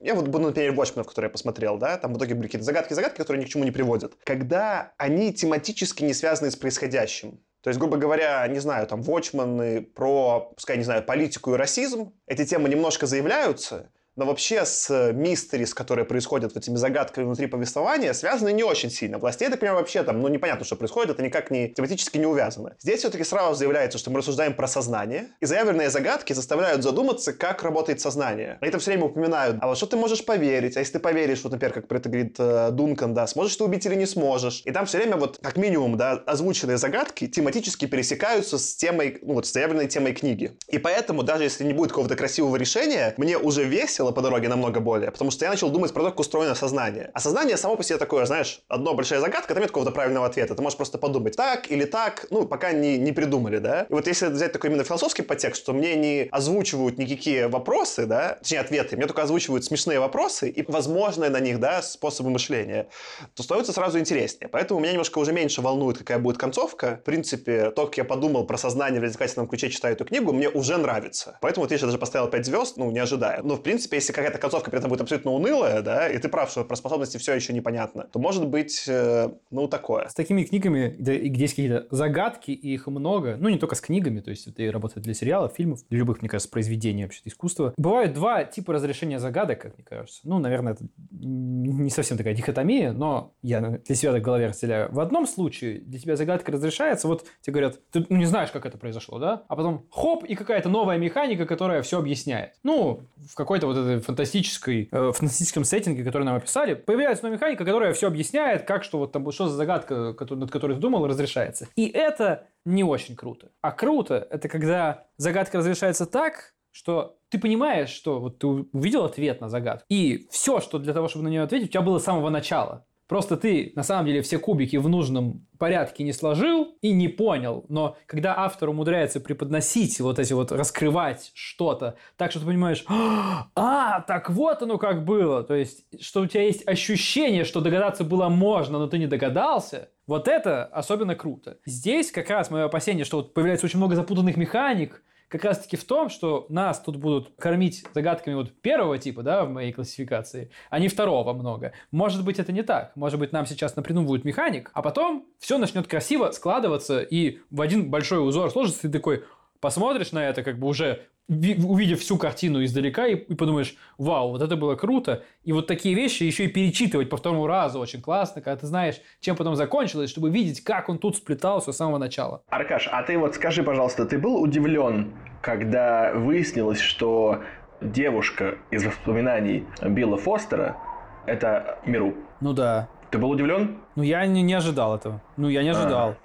Я вот буду, например, Watchmen, который я посмотрел, да, там в итоге были какие-то загадки-загадки, которые ни к чему не приводят. Когда они тематически не связаны с происходящим. То есть, грубо говоря, не знаю, там, Watchmen про, пускай, не знаю, политику и расизм, эти темы немножко заявляются, но вообще с мистерис, которые происходят вот этими загадками внутри повествования, связаны не очень сильно. Властей, так понимаю, вообще там, ну, непонятно, что происходит, это никак не тематически не увязано. Здесь все-таки сразу заявляется, что мы рассуждаем про сознание, и заявленные загадки заставляют задуматься, как работает сознание. Они там все время упоминают, а вот что ты можешь поверить, а если ты поверишь, вот, например, как про это говорит э, Дункан, да, сможешь ты убить или не сможешь. И там все время вот, как минимум, да, озвученные загадки тематически пересекаются с темой, ну, вот, с заявленной темой книги. И поэтому, даже если не будет какого-то красивого решения, мне уже весело по дороге намного более, потому что я начал думать про то, как устроено сознание. А сознание само по себе такое, знаешь, одно большая загадка, там нет какого-то правильного ответа. Ты можешь просто подумать так или так, ну, пока не, не придумали, да. И вот если взять такой именно философский подтекст, что мне не озвучивают никакие вопросы, да, точнее ответы, мне только озвучивают смешные вопросы и возможные на них, да, способы мышления, то становится сразу интереснее. Поэтому меня немножко уже меньше волнует, какая будет концовка. В принципе, то, как я подумал про сознание в развлекательном ключе, читаю эту книгу, мне уже нравится. Поэтому вот я даже поставил 5 звезд, ну, не ожидая. Но, в принципе, если какая-то концовка при этом будет абсолютно унылая, да, и ты прав, что про способности все еще непонятно, то может быть, э, ну, такое. С такими книгами, где, где есть какие-то загадки, и их много, ну, не только с книгами, то есть это и работает для сериалов, фильмов, для любых, мне кажется, произведений вообще искусства. Бывают два типа разрешения загадок, как мне кажется. Ну, наверное, это не совсем такая дихотомия, но я для себя так в голове разделяю. В одном случае для тебя загадка разрешается, вот тебе говорят, ты ну, не знаешь, как это произошло, да? А потом хоп, и какая-то новая механика, которая все объясняет. Ну, в какой-то вот этой фантастической, э, фантастическом сеттинге, который нам описали, появляется новая механика, которая все объясняет, как, что вот там, что за загадка, над которой ты думал, разрешается. И это не очень круто. А круто – это когда загадка разрешается так, что ты понимаешь, что вот ты увидел ответ на загадку, и все, что для того, чтобы на нее ответить, у тебя было с самого начала. Просто ты, на самом деле, все кубики в нужном порядке не сложил и не понял. Но когда автор умудряется преподносить вот эти вот, раскрывать что-то, так что ты понимаешь, а, так вот оно как было. То есть, что у тебя есть ощущение, что догадаться было можно, но ты не догадался, вот это особенно круто. Здесь как раз мое опасение, что вот появляется очень много запутанных механик, как раз-таки в том, что нас тут будут кормить загадками вот первого типа, да, в моей классификации, а не второго много. Может быть, это не так. Может быть, нам сейчас напридумывают механик, а потом все начнет красиво складываться и в один большой узор сложится, и такой посмотришь на это как бы уже увидев всю картину издалека и, и подумаешь, вау, вот это было круто. И вот такие вещи еще и перечитывать по второму разу очень классно, когда ты знаешь, чем потом закончилось, чтобы видеть, как он тут сплетался с самого начала. Аркаш, а ты вот скажи, пожалуйста, ты был удивлен, когда выяснилось, что девушка из воспоминаний Билла Фостера – это Миру? Ну да. Ты был удивлен? Ну я не, не ожидал этого. Ну я не а. ожидал. А.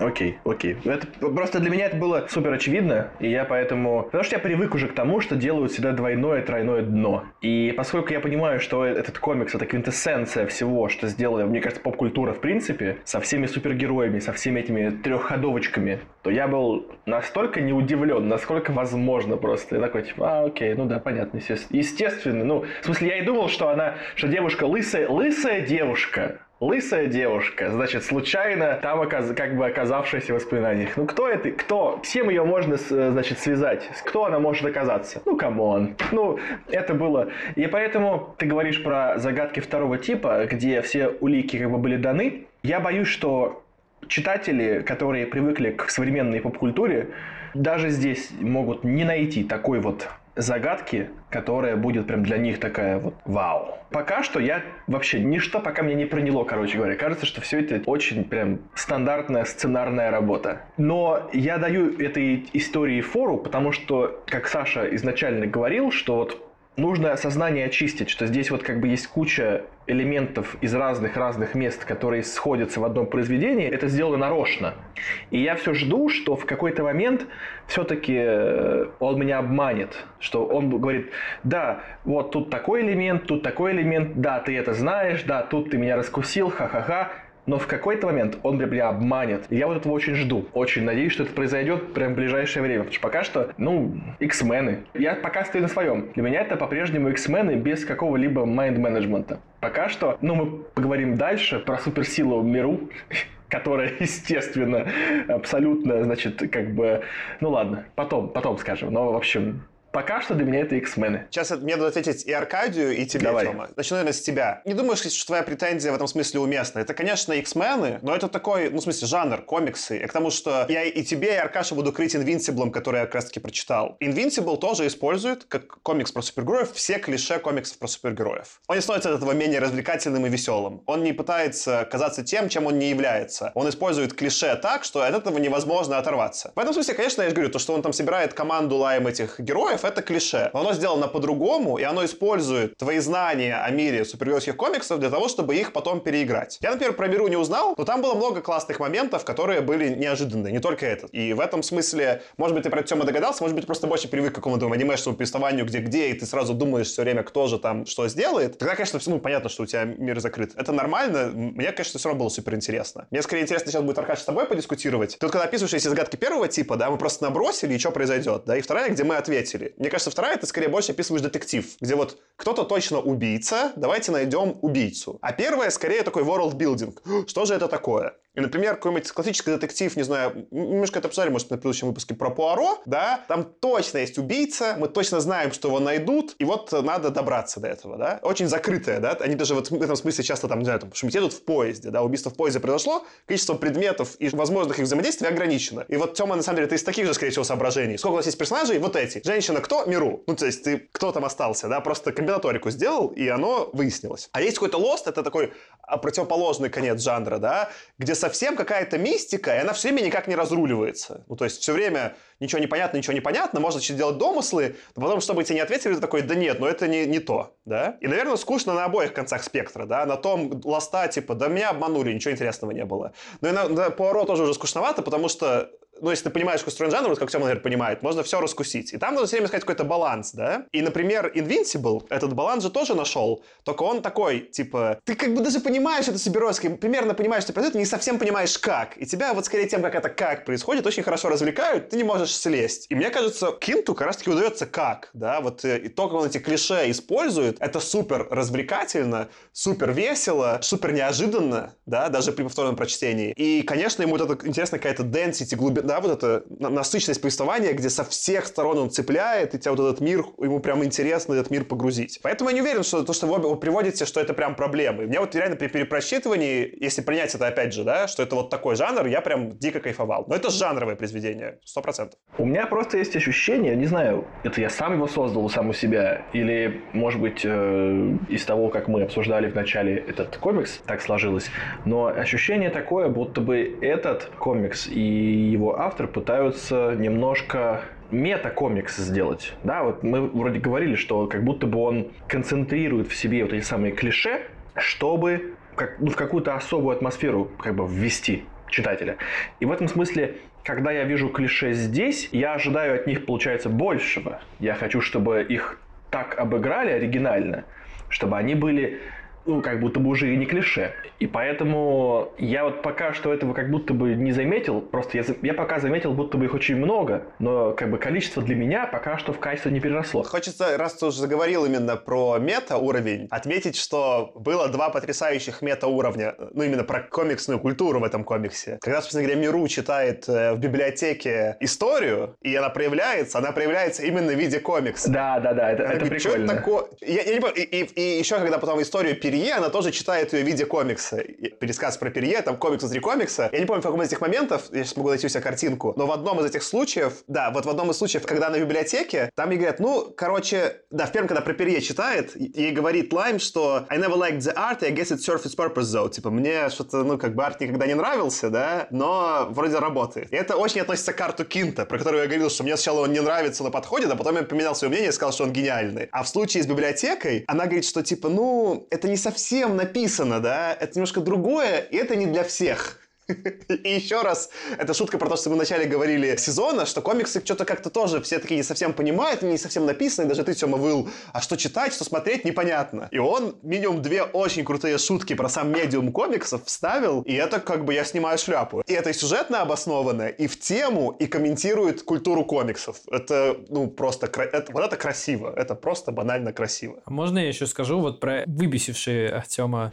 Окей, окей. Это, просто для меня это было супер очевидно, и я поэтому... Потому что я привык уже к тому, что делают всегда двойное, тройное дно. И поскольку я понимаю, что этот комикс — это квинтэссенция всего, что сделали, мне кажется, поп-культура в принципе, со всеми супергероями, со всеми этими трехходовочками, то я был настолько не удивлен, насколько возможно просто. Я такой, типа, а, окей, ну да, понятно, естественно. Естественно, ну, в смысле, я и думал, что она, что девушка лысая, лысая девушка, Лысая девушка, значит, случайно там оказ... как бы оказавшаяся в воспоминаниях. Ну, кто это? Кто? С кем ее можно, значит, связать. Кто она может оказаться? Ну, come on. Ну, это было... И поэтому ты говоришь про загадки второго типа, где все улики как бы были даны. Я боюсь, что читатели, которые привыкли к современной поп-культуре, даже здесь могут не найти такой вот загадки, которая будет прям для них такая вот вау. Пока что я вообще ничто пока мне не проняло, короче говоря. Кажется, что все это очень прям стандартная сценарная работа. Но я даю этой истории фору, потому что, как Саша изначально говорил, что вот нужно сознание очистить, что здесь вот как бы есть куча элементов из разных-разных мест, которые сходятся в одном произведении, это сделано нарочно. И я все жду, что в какой-то момент все-таки э, он меня обманет, что он говорит, да, вот тут такой элемент, тут такой элемент, да, ты это знаешь, да, тут ты меня раскусил, ха-ха-ха, но в какой-то момент он меня обманет. Я вот этого очень жду. Очень надеюсь, что это произойдет прям в ближайшее время. Потому что пока что, ну, X-мены. Я пока стою на своем. Для меня это по-прежнему X-мены без какого-либо майнд-менеджмента. Пока что, ну, мы поговорим дальше про суперсилу Миру, которая, естественно, абсолютно, значит, как бы... Ну ладно, потом, потом скажем. Но, в общем, Пока что для меня это X-мены. Сейчас мне надо ответить и Аркадию, и тебе, Давай. Тёма. Начну, наверное, с тебя. Не думаешь, что твоя претензия в этом смысле уместна? Это, конечно, X-мены, но это такой, ну, в смысле, жанр, комиксы. И к тому, что я и тебе, и Аркаша буду крыть Invincible, который я как раз-таки прочитал. Invincible тоже использует, как комикс про супергероев, все клише комиксов про супергероев. Он не становится от этого менее развлекательным и веселым. Он не пытается казаться тем, чем он не является. Он использует клише так, что от этого невозможно оторваться. В этом смысле, конечно, я же говорю, то, что он там собирает команду лаем этих героев, это клише. Но оно сделано по-другому, и оно использует твои знания о мире супергеройских комиксов для того, чтобы их потом переиграть. Я, например, про Миру не узнал, но там было много классных моментов, которые были неожиданные, не только этот. И в этом смысле, может быть, ты про Тёма догадался, может быть, просто больше привык к какому-то анимешному повествованию, где-где, и ты сразу думаешь все время, кто же там что сделает. Тогда, конечно, ну, понятно, что у тебя мир закрыт. Это нормально. Мне, конечно, все равно было супер интересно. Мне скорее интересно сейчас будет Аркаш с тобой подискутировать. Вот когда описываешь эти загадки первого типа, да, мы просто набросили, и что произойдет, да, и вторая, где мы ответили. Мне кажется, вторая, ты скорее больше описываешь детектив, где вот кто-то точно убийца, давайте найдем убийцу. А первая, скорее, такой world building. Что же это такое? И, например, какой-нибудь классический детектив, не знаю, немножко это обсуждали, может, на предыдущем выпуске про Пуаро, да, там точно есть убийца, мы точно знаем, что его найдут, и вот надо добраться до этого, да. Очень закрытое, да, они даже вот в этом смысле часто там, не знаю, там, шумите едут в поезде, да, убийство в поезде произошло, количество предметов и возможных их взаимодействий ограничено. И вот, Тёма, на самом деле, ты из таких же, скорее всего, соображений. Сколько у нас есть персонажей? Вот эти. Женщина кто? Миру. Ну, то есть, ты, кто там остался, да, просто комбинаторику сделал, и оно выяснилось. А есть какой-то лост, это такой а, противоположный конец жанра, да, где совсем какая-то мистика, и она все время никак не разруливается. Ну, то есть, все время ничего не понятно, ничего не понятно, можно чуть делать домыслы, но потом, чтобы тебе не ответили, ты такой, да нет, но это не, не то, да. И, наверное, скучно на обоих концах спектра, да, на том ласта, типа, да меня обманули, ничего интересного не было. Ну и на, на Пуаро тоже уже скучновато, потому что ну, если ты понимаешь, устроен жанр, вот как Тёма, наверное, понимает, можно все раскусить. И там нужно все время искать какой-то баланс, да? И, например, Invincible этот баланс же тоже нашел, только он такой, типа, ты как бы даже понимаешь это Сибиройский, примерно понимаешь, что происходит, не совсем понимаешь, как. И тебя вот скорее тем, как это как происходит, очень хорошо развлекают, ты не можешь слезть. И мне кажется, Кинту как раз-таки удается как, да? Вот э, и то, как он эти клише использует, это супер развлекательно, супер весело, супер неожиданно, да, даже при повторном прочтении. И, конечно, ему вот это интересная какая-то density, глубина, да, вот эта насыщенность повествования, где со всех сторон он цепляет, и тебя вот этот мир, ему прям интересно этот мир погрузить. Поэтому я не уверен, что то, что вы приводите, что это прям проблема. И мне вот реально при перепросчитывании, если принять это опять же, да, что это вот такой жанр, я прям дико кайфовал. Но это жанровое произведение, сто процентов. У меня просто есть ощущение, не знаю, это я сам его создал сам у себя, или, может быть, э, из того, как мы обсуждали в начале этот комикс, так сложилось, но ощущение такое, будто бы этот комикс и его автор пытаются немножко мета-комикс сделать. Да, вот мы вроде говорили, что как будто бы он концентрирует в себе вот эти самые клише, чтобы как, ну, в какую-то особую атмосферу как бы ввести читателя. И в этом смысле, когда я вижу клише здесь, я ожидаю от них, получается, большего. Я хочу, чтобы их так обыграли оригинально, чтобы они были ну, как будто бы уже и не клише. И поэтому я вот пока что этого как будто бы не заметил. Просто я, я пока заметил, будто бы их очень много, но как бы количество для меня пока что в качество не переросло. Хочется, раз ты уже заговорил именно про мета-уровень, отметить, что было два потрясающих мета-уровня, ну, именно про комиксную культуру в этом комиксе. Когда, собственно говоря, Миру читает э, в библиотеке историю, и она проявляется, она проявляется именно в виде комикса. Да, да, да, это, Она это говорит, «Чё прикольно. такое? Я, я не понимаю, и, и- и еще, когда потом историю Перье, она тоже читает ее в виде комикса. Пересказ про Перье, там комикс внутри комикса. Я не помню, в каком из этих моментов, я сейчас могу найти у себя картинку, но в одном из этих случаев, да, вот в одном из случаев, когда она в библиотеке, там ей говорят, ну, короче, да, в первом, когда про Перье читает, ей говорит Лайм, что I never liked the art, I guess it served its purpose though. Типа, мне что-то, ну, как бы арт никогда не нравился, да, но вроде работает. И это очень относится к арту Кинта, про который я говорил, что мне сначала он не нравится, но подходит, а потом я поменял свое мнение и сказал, что он гениальный. А в случае с библиотекой, она говорит, что типа, ну, это не совсем написано, да, это немножко другое, и это не для всех. И еще раз, это шутка про то, что мы вначале говорили сезона, что комиксы что-то как-то тоже все такие не совсем понимают, они не совсем написаны, даже ты, Тёма, выл, а что читать, что смотреть, непонятно. И он минимум две очень крутые шутки про сам медиум комиксов вставил, и это как бы я снимаю шляпу. И это и сюжетно обосновано, и в тему, и комментирует культуру комиксов. Это, ну, просто, это, вот это красиво, это просто банально красиво. А можно я еще скажу вот про выбесившие Артема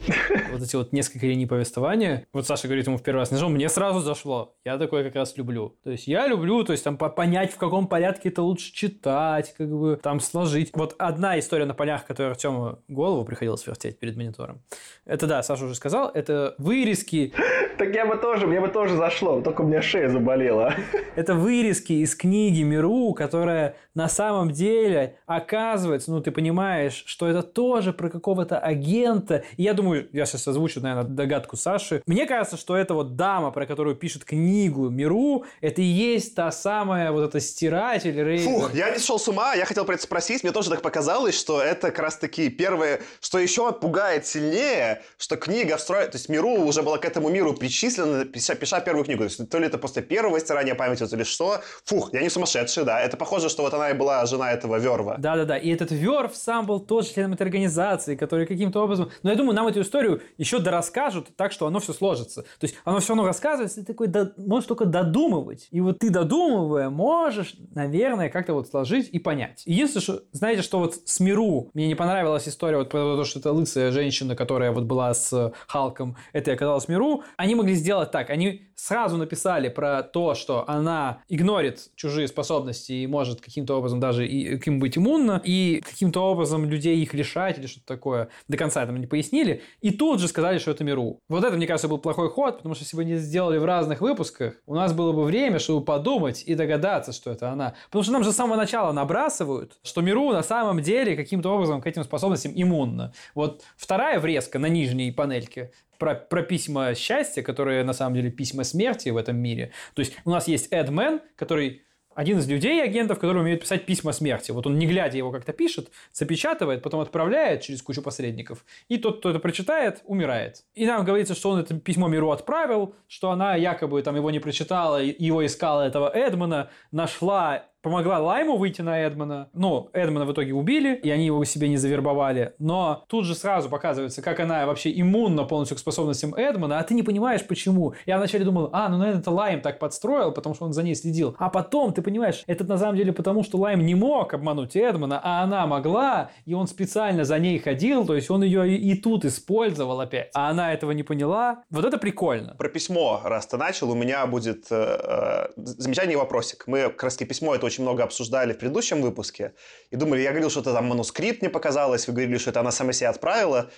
вот эти вот несколько линий повествования? Вот Саша говорит, ему в первый раз Красный мне сразу зашло. Я такое как раз люблю. То есть я люблю, то есть там понять, в каком порядке это лучше читать, как бы там сложить. Вот одна история на полях, которая Артему голову приходилось вертеть перед монитором. Это да, Саша уже сказал, это вырезки. Так я бы тоже, мне бы тоже зашло, только у меня шея заболела. Это вырезки из книги Миру, которая на самом деле оказывается, ну ты понимаешь, что это тоже про какого-то агента. И я думаю, я сейчас озвучу, наверное, догадку Саши. Мне кажется, что это вот дама, про которую пишет книгу Миру, это и есть та самая вот эта стиратель Рейзер. Фух, я не шел с ума, я хотел про это спросить, мне тоже так показалось, что это как раз таки первое, что еще пугает сильнее, что книга встроена, то есть Миру уже была к этому миру причислена, пиша, пиша первую книгу, то есть то ли это после первого стирания памяти, то ли что. Фух, я не сумасшедший, да, это похоже, что вот она и была жена этого Верва. Да-да-да, и этот Верв сам был тоже членом этой организации, который каким-то образом... Но я думаю, нам эту историю еще дорасскажут так, что оно все сложится. То есть оно все равно рассказывается, ты такой до... можешь только додумывать. И вот ты додумывая, можешь, наверное, как-то вот сложить и понять. Единственное, что, знаете, что вот с Миру мне не понравилась история вот про то, что это лысая женщина, которая вот была с Халком, это оказалось Миру. Они могли сделать так, они сразу написали про то, что она игнорит чужие способности и может каким-то образом даже и каким быть иммунна, и каким-то образом людей их лишать или что-то такое. До конца это не пояснили. И тут же сказали, что это Миру. Вот это, мне кажется, был плохой ход, потому что если бы они сделали в разных выпусках, у нас было бы время, чтобы подумать и догадаться, что это она. Потому что нам же с самого начала набрасывают, что Миру на самом деле каким-то образом к этим способностям иммунна. Вот вторая врезка на нижней панельке про, про письма счастья, которые на самом деле письма смерти в этом мире. То есть у нас есть Эдмен, который один из людей, агентов, который умеет писать письма смерти. Вот он, не глядя его как-то пишет, запечатывает, потом отправляет через кучу посредников, и тот, кто это прочитает, умирает. И нам говорится, что он это письмо Миру отправил, что она якобы там его не прочитала, его искала этого Эдмона, нашла помогла Лайму выйти на Эдмона. Ну, Эдмона в итоге убили, и они его себе не завербовали. Но тут же сразу показывается, как она вообще иммунна полностью к способностям Эдмона, а ты не понимаешь, почему. Я вначале думал, а, ну, наверное, это Лайм так подстроил, потому что он за ней следил. А потом, ты понимаешь, это на самом деле потому, что Лайм не мог обмануть Эдмона, а она могла, и он специально за ней ходил, то есть он ее и, и тут использовал опять. А она этого не поняла. Вот это прикольно. Про письмо, раз ты начал, у меня будет э, э, замечание и вопросик. Мы раз письмо это очень много обсуждали в предыдущем выпуске, и думали, я говорил, что это там манускрипт мне показалось, вы говорили, что это она сама себя отправила,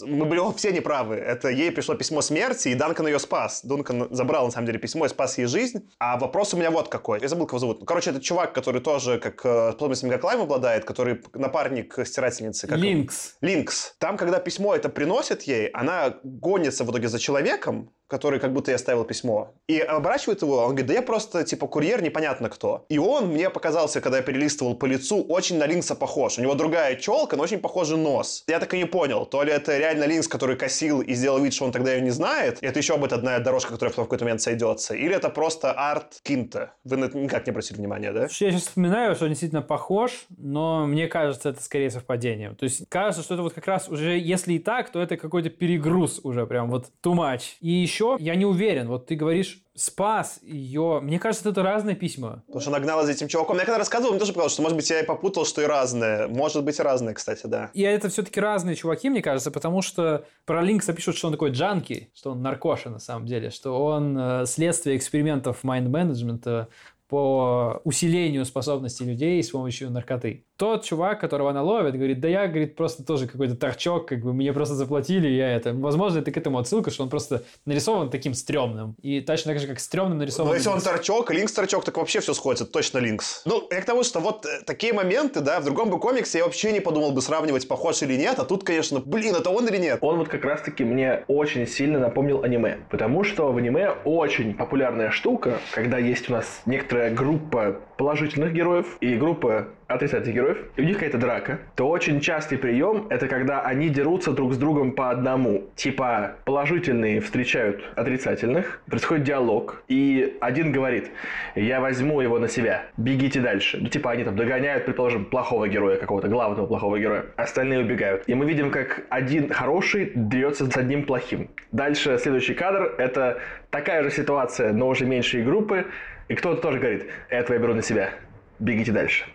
мы были все неправы. Это ей пришло письмо смерти, и Данкан ее спас. Дункан забрал, на самом деле, письмо и спас ей жизнь. А вопрос у меня вот какой. Я забыл, как его зовут. Ну, короче, это чувак, который тоже, как э, способностями как Лайм обладает, который напарник стирательницы. Как Линкс. Линкс. Там, когда письмо это приносит ей, она гонится в итоге за человеком, который как будто я оставил письмо. И оборачивает его, он говорит, да я просто, типа, курьер, непонятно кто. И он мне показался, когда я перелистывал по лицу, очень на Линкса похож. У него другая челка, но очень похожий нос. Я так и не понял, то ли это реально Линкс, который косил и сделал вид, что он тогда ее не знает, и это еще будет одна дорожка, которая в какой-то момент сойдется, или это просто арт Кинта. Вы на это никак не обратили внимания, да? Я сейчас вспоминаю, что он действительно похож, но мне кажется, это скорее совпадение. То есть кажется, что это вот как раз уже, если и так, то это какой-то перегруз уже прям вот too much. И еще я не уверен. Вот ты говоришь, спас ее. Мне кажется, это разные письма. Потому что она гнала за этим чуваком. Я когда рассказывал, мне тоже показалось, что, может быть, я и попутал, что и разные. Может быть, и разные, кстати, да. И это все-таки разные чуваки, мне кажется, потому что про Линкса пишут, что он такой джанки, что он наркоша на самом деле, что он э, следствие экспериментов майнд-менеджмента по усилению способностей людей с помощью наркоты. Тот чувак, которого она ловит, говорит, да я, говорит, просто тоже какой-то торчок, как бы мне просто заплатили, я это... Возможно, это к этому отсылка, что он просто нарисован таким стрёмным. И точно так же, как стрёмным нарисован... Но если он торчок, Линкс торчок, так вообще все сходится, точно Линкс. Ну, я к тому, что вот э, такие моменты, да, в другом бы комиксе я вообще не подумал бы сравнивать, похож или нет, а тут, конечно, блин, это он или нет? Он вот как раз-таки мне очень сильно напомнил аниме, потому что в аниме очень популярная штука, когда есть у нас некоторые группа положительных героев и группа отрицательных героев, и у них какая-то драка, то очень частый прием это когда они дерутся друг с другом по одному. Типа положительные встречают отрицательных, происходит диалог, и один говорит, я возьму его на себя, бегите дальше. Ну, типа они там догоняют, предположим, плохого героя, какого-то главного плохого героя. Остальные убегают. И мы видим, как один хороший дерется с одним плохим. Дальше следующий кадр это такая же ситуация, но уже меньшие группы, и кто-то тоже говорит, этого я беру на себя бегите дальше.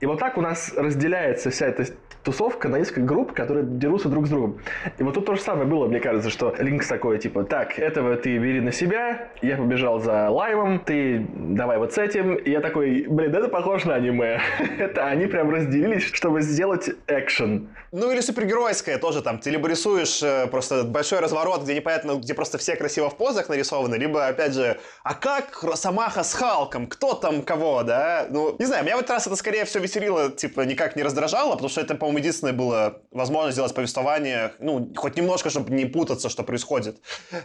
И вот так у нас разделяется вся эта тусовка на несколько групп, которые дерутся друг с другом. И вот тут то же самое было, мне кажется, что Линкс такой, типа, так, этого ты бери на себя, я побежал за лаймом, ты давай вот с этим. И я такой, блин, это похоже на аниме. это они прям разделились, чтобы сделать экшен. Ну или супергеройское тоже там. Ты либо рисуешь э, просто большой разворот, где непонятно, где просто все красиво в позах нарисованы, либо, опять же, а как Росомаха с Халком? Кто там кого, да? Ну, не знаю, меня в этот раз это скорее все веселило, типа, никак не раздражало, потому что это, по-моему, единственное было возможность сделать повествование, ну, хоть немножко, чтобы не путаться, что происходит.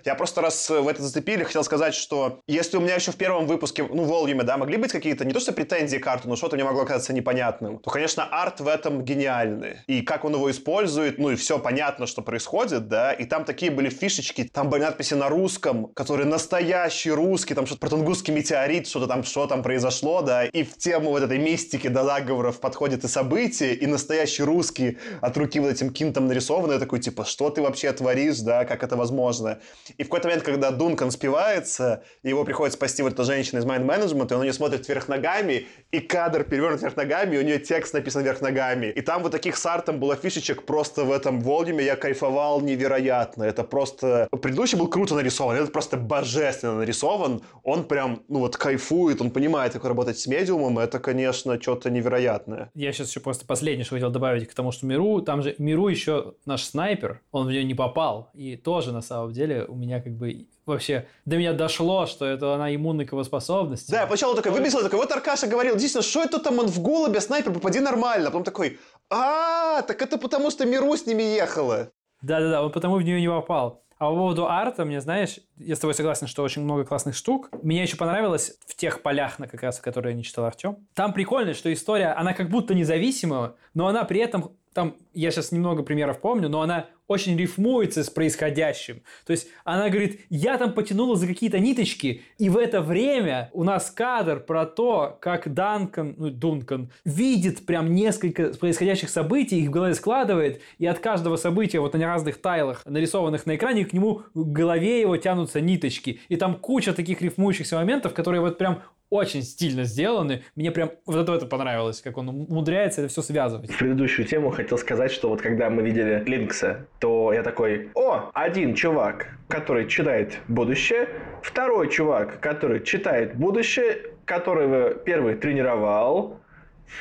Я просто раз в это зацепили, хотел сказать, что если у меня еще в первом выпуске, ну, волюме, да, могли быть какие-то, не то что претензии к арту, но что-то мне могло казаться непонятным, то, конечно, арт в этом гениальный. И как он его использует, ну, и все понятно, что происходит, да, и там такие были фишечки, там были надписи на русском, которые настоящий русский, там что-то про Тунгусский метеорит, что-то там, что там произошло, да, и в тему вот этой мистики до заговоров подходит и события, и настоящий русский от руки вот этим кинтом нарисованный, такой, типа, что ты вообще творишь, да, как это возможно. И в какой-то момент, когда Дункан спивается, его приходит спасти вот эта женщина из Mind Management, и он на нее смотрит вверх ногами, и кадр перевернут вверх ногами, и у нее текст написан вверх ногами. И там вот таких с артом было фишечек просто в этом волюме, я кайфовал невероятно. Это просто... Предыдущий был круто нарисован, этот просто божественно нарисован. Он прям, ну вот, кайфует, он понимает, как работать с медиумом. Это, конечно, что-то невероятное. Я сейчас еще просто последнее, что хотел добавить к тому, что Миру, там же Миру еще наш снайпер, он в нее не попал. И тоже, на самом деле, у меня как бы вообще до меня дошло, что это она иммунна к его способности. Да, я поначалу такой выбесил, такой, вот Аркаша говорил, действительно, что это там он в голубе, снайпер, попади нормально. А потом такой, а, так это потому, что Миру с ними ехала. Да-да-да, он потому в нее не попал. А по поводу арта, мне, знаешь, я с тобой согласен, что очень много классных штук. Мне еще понравилось в тех полях, на как раз, которые не читал Артем. Там прикольно, что история, она как будто независимая, но она при этом там, я сейчас немного примеров помню, но она очень рифмуется с происходящим. То есть она говорит, я там потянула за какие-то ниточки, и в это время у нас кадр про то, как Данкан, ну, Дункан, видит прям несколько происходящих событий, их в голове складывает, и от каждого события вот на разных тайлах, нарисованных на экране, к нему в голове его тянутся ниточки. И там куча таких рифмующихся моментов, которые вот прям очень стильно сделаны. Мне прям вот это, это понравилось, как он умудряется это все связывать. В предыдущую тему хотел сказать, что вот когда мы видели Линкса, то я такой, о, один чувак, который читает будущее, второй чувак, который читает будущее, которого первый тренировал,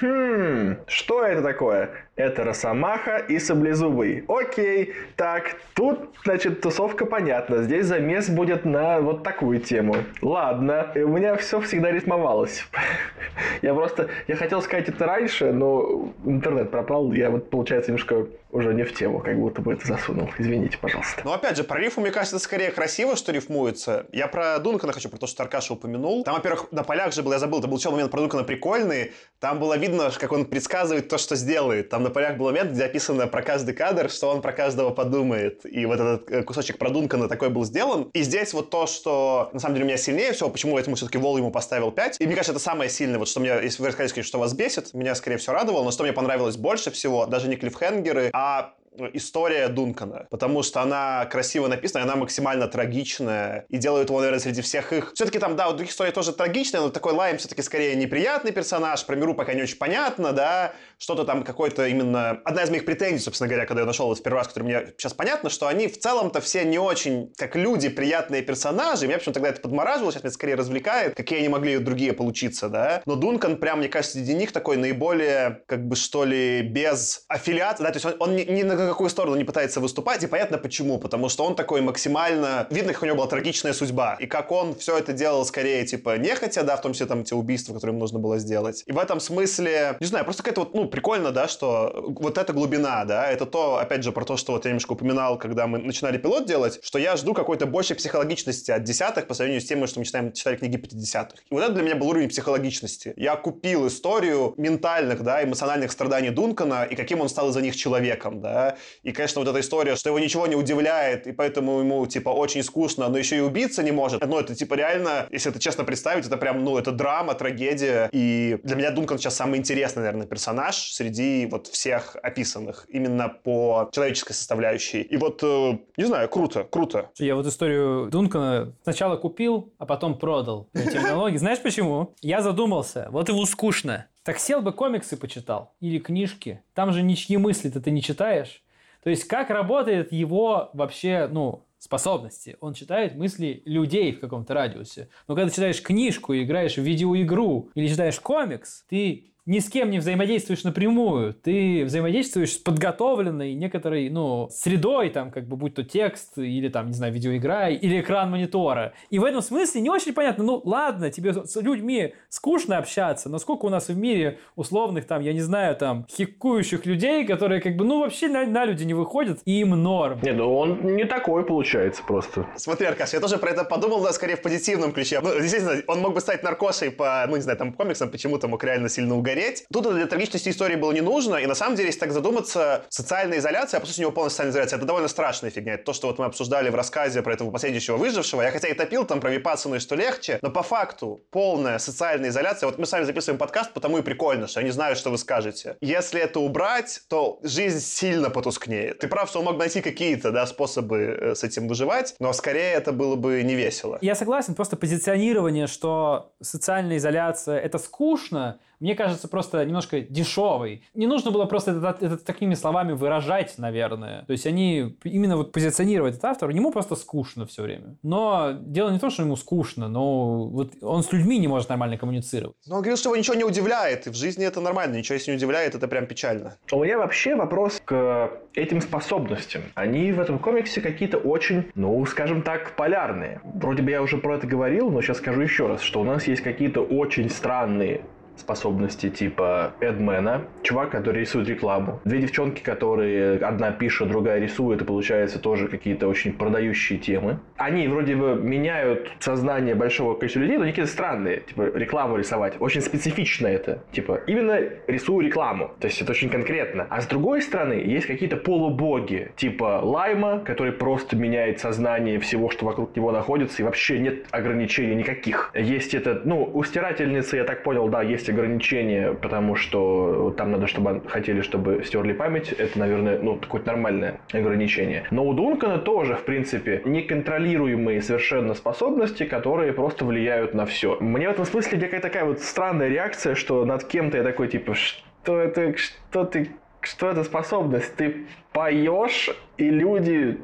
Хм, что это такое? Это Росомаха и Саблезубый. Окей, так, тут, значит, тусовка понятна. Здесь замес будет на вот такую тему. Ладно, у меня все всегда рифмовалось. Я просто, я хотел сказать это раньше, но интернет пропал. Я вот, получается, немножко уже не в тему, как будто бы это засунул. Извините, пожалуйста. Ну, опять же, про рифму, мне кажется, это скорее красиво, что рифмуется. Я про Дункана хочу, про то, что Аркаша упомянул. Там, во-первых, на полях же был, я забыл, это был еще момент про Дункана прикольный. Там было видно, как он предсказывает то, что сделает. Там на полях был момент, где описано про каждый кадр, что он про каждого подумает. И вот этот э, кусочек про Дункана такой был сделан. И здесь вот то, что на самом деле меня сильнее всего, почему я этому все-таки Вол ему поставил 5. И мне кажется, это самое сильное, вот что меня, если вы расскажете, что вас бесит, меня скорее всего радовало, но что мне понравилось больше всего, даже не клиффхенгеры, а история Дункана, потому что она красиво написана, она максимально трагичная, и делают его, наверное, среди всех их. Все-таки там, да, у других историй тоже трагичная, но такой Лайм все-таки скорее неприятный персонаж, про Миру пока не очень понятно, да, что-то там какой-то именно... Одна из моих претензий, собственно говоря, когда я нашел в первый раз, который мне сейчас понятно, что они в целом-то все не очень, как люди, приятные персонажи. Меня почему-то тогда это подмораживало, сейчас меня скорее развлекает, какие они могли другие получиться, да. Но Дункан прям, мне кажется, среди них такой наиболее, как бы, что ли, без аффилиации, да, то есть он, он ни, ни на какую сторону не пытается выступать, и понятно почему, потому что он такой максимально... Видно, как у него была трагичная судьба, и как он все это делал скорее, типа, нехотя, да, в том числе там те убийства, которые ему нужно было сделать. И в этом смысле, не знаю, просто какая-то вот, ну, прикольно, да, что вот эта глубина, да, это то, опять же, про то, что вот я немножко упоминал, когда мы начинали пилот делать, что я жду какой-то большей психологичности от десятых по сравнению с тем, что мы читаем, читали книги 50-х. И вот это для меня был уровень психологичности. Я купил историю ментальных, да, эмоциональных страданий Дункана и каким он стал из-за них человеком, да. И, конечно, вот эта история, что его ничего не удивляет, и поэтому ему, типа, очень скучно, но еще и убиться не может. Ну, это, типа, реально, если это честно представить, это прям, ну, это драма, трагедия. И для меня Дункан сейчас самый интересный, наверное, персонаж среди среди вот всех описанных именно по человеческой составляющей. И вот, э, не знаю, круто, круто. Я вот историю Дункана сначала купил, а потом продал. Терминологии. Знаешь почему? Я задумался, вот ему скучно. Так сел бы комиксы почитал или книжки. Там же ничьи мысли-то ты не читаешь. То есть как работает его вообще, ну, способности. Он читает мысли людей в каком-то радиусе. Но когда ты читаешь книжку, играешь в видеоигру или читаешь комикс, ты ни с кем не взаимодействуешь напрямую, ты взаимодействуешь с подготовленной некоторой, ну, средой, там, как бы, будь то текст, или там, не знаю, видеоигра, или экран монитора. И в этом смысле не очень понятно, ну, ладно, тебе с людьми скучно общаться, но сколько у нас в мире условных, там, я не знаю, там, хикующих людей, которые, как бы, ну, вообще на, на люди не выходят, и им норм. Не, ну, он не такой получается просто. Смотри, Аркаш, я тоже про это подумал, да, скорее в позитивном ключе. Ну, действительно, он мог бы стать наркошей по, ну, не знаю, там, комиксам, почему-то мог реально сильно угореть, умереть. Тут для трагичности истории было не нужно, и на самом деле, если так задуматься, социальная изоляция, а по сути у него полная социальная изоляция, это довольно страшная фигня. Это то, что вот мы обсуждали в рассказе про этого последующего выжившего. Я хотя и топил там про Випассану и что легче, но по факту полная социальная изоляция. Вот мы с вами записываем подкаст, потому и прикольно, что они знают, что вы скажете. Если это убрать, то жизнь сильно потускнеет. Ты прав, что он мог найти какие-то да, способы э, с этим выживать, но скорее это было бы не весело. Я согласен, просто позиционирование, что социальная изоляция это скучно, мне кажется, просто немножко дешевый. Не нужно было просто это, это такими словами выражать, наверное. То есть они именно вот позиционировать этот автор, ему просто скучно все время. Но дело не то, что ему скучно, но вот он с людьми не может нормально коммуницировать. Но он говорил, что его ничего не удивляет, и в жизни это нормально, ничего если не удивляет, это прям печально. У меня вообще вопрос к этим способностям. Они в этом комиксе какие-то очень, ну, скажем так, полярные. Вроде бы я уже про это говорил, но сейчас скажу еще раз, что у нас есть какие-то очень странные способности типа Эдмена, чувак, который рисует рекламу, две девчонки, которые одна пишет, другая рисует, и получается тоже какие-то очень продающие темы. Они вроде бы меняют сознание большого количества людей, но они какие-то странные, типа рекламу рисовать. Очень специфично это. Типа именно рисую рекламу. То есть это очень конкретно. А с другой стороны, есть какие-то полубоги, типа Лайма, который просто меняет сознание всего, что вокруг него находится, и вообще нет ограничений никаких. Есть это, ну, у стирательницы, я так понял, да, есть ограничения, потому что там надо, чтобы хотели, чтобы стерли память. Это, наверное, ну, какое-то нормальное ограничение. Но у Дункана тоже, в принципе, неконтролируемые совершенно способности, которые просто влияют на все. Мне в этом смысле какая-то такая вот странная реакция, что над кем-то я такой, типа, что это, что ты, что это способность? Ты поешь, и люди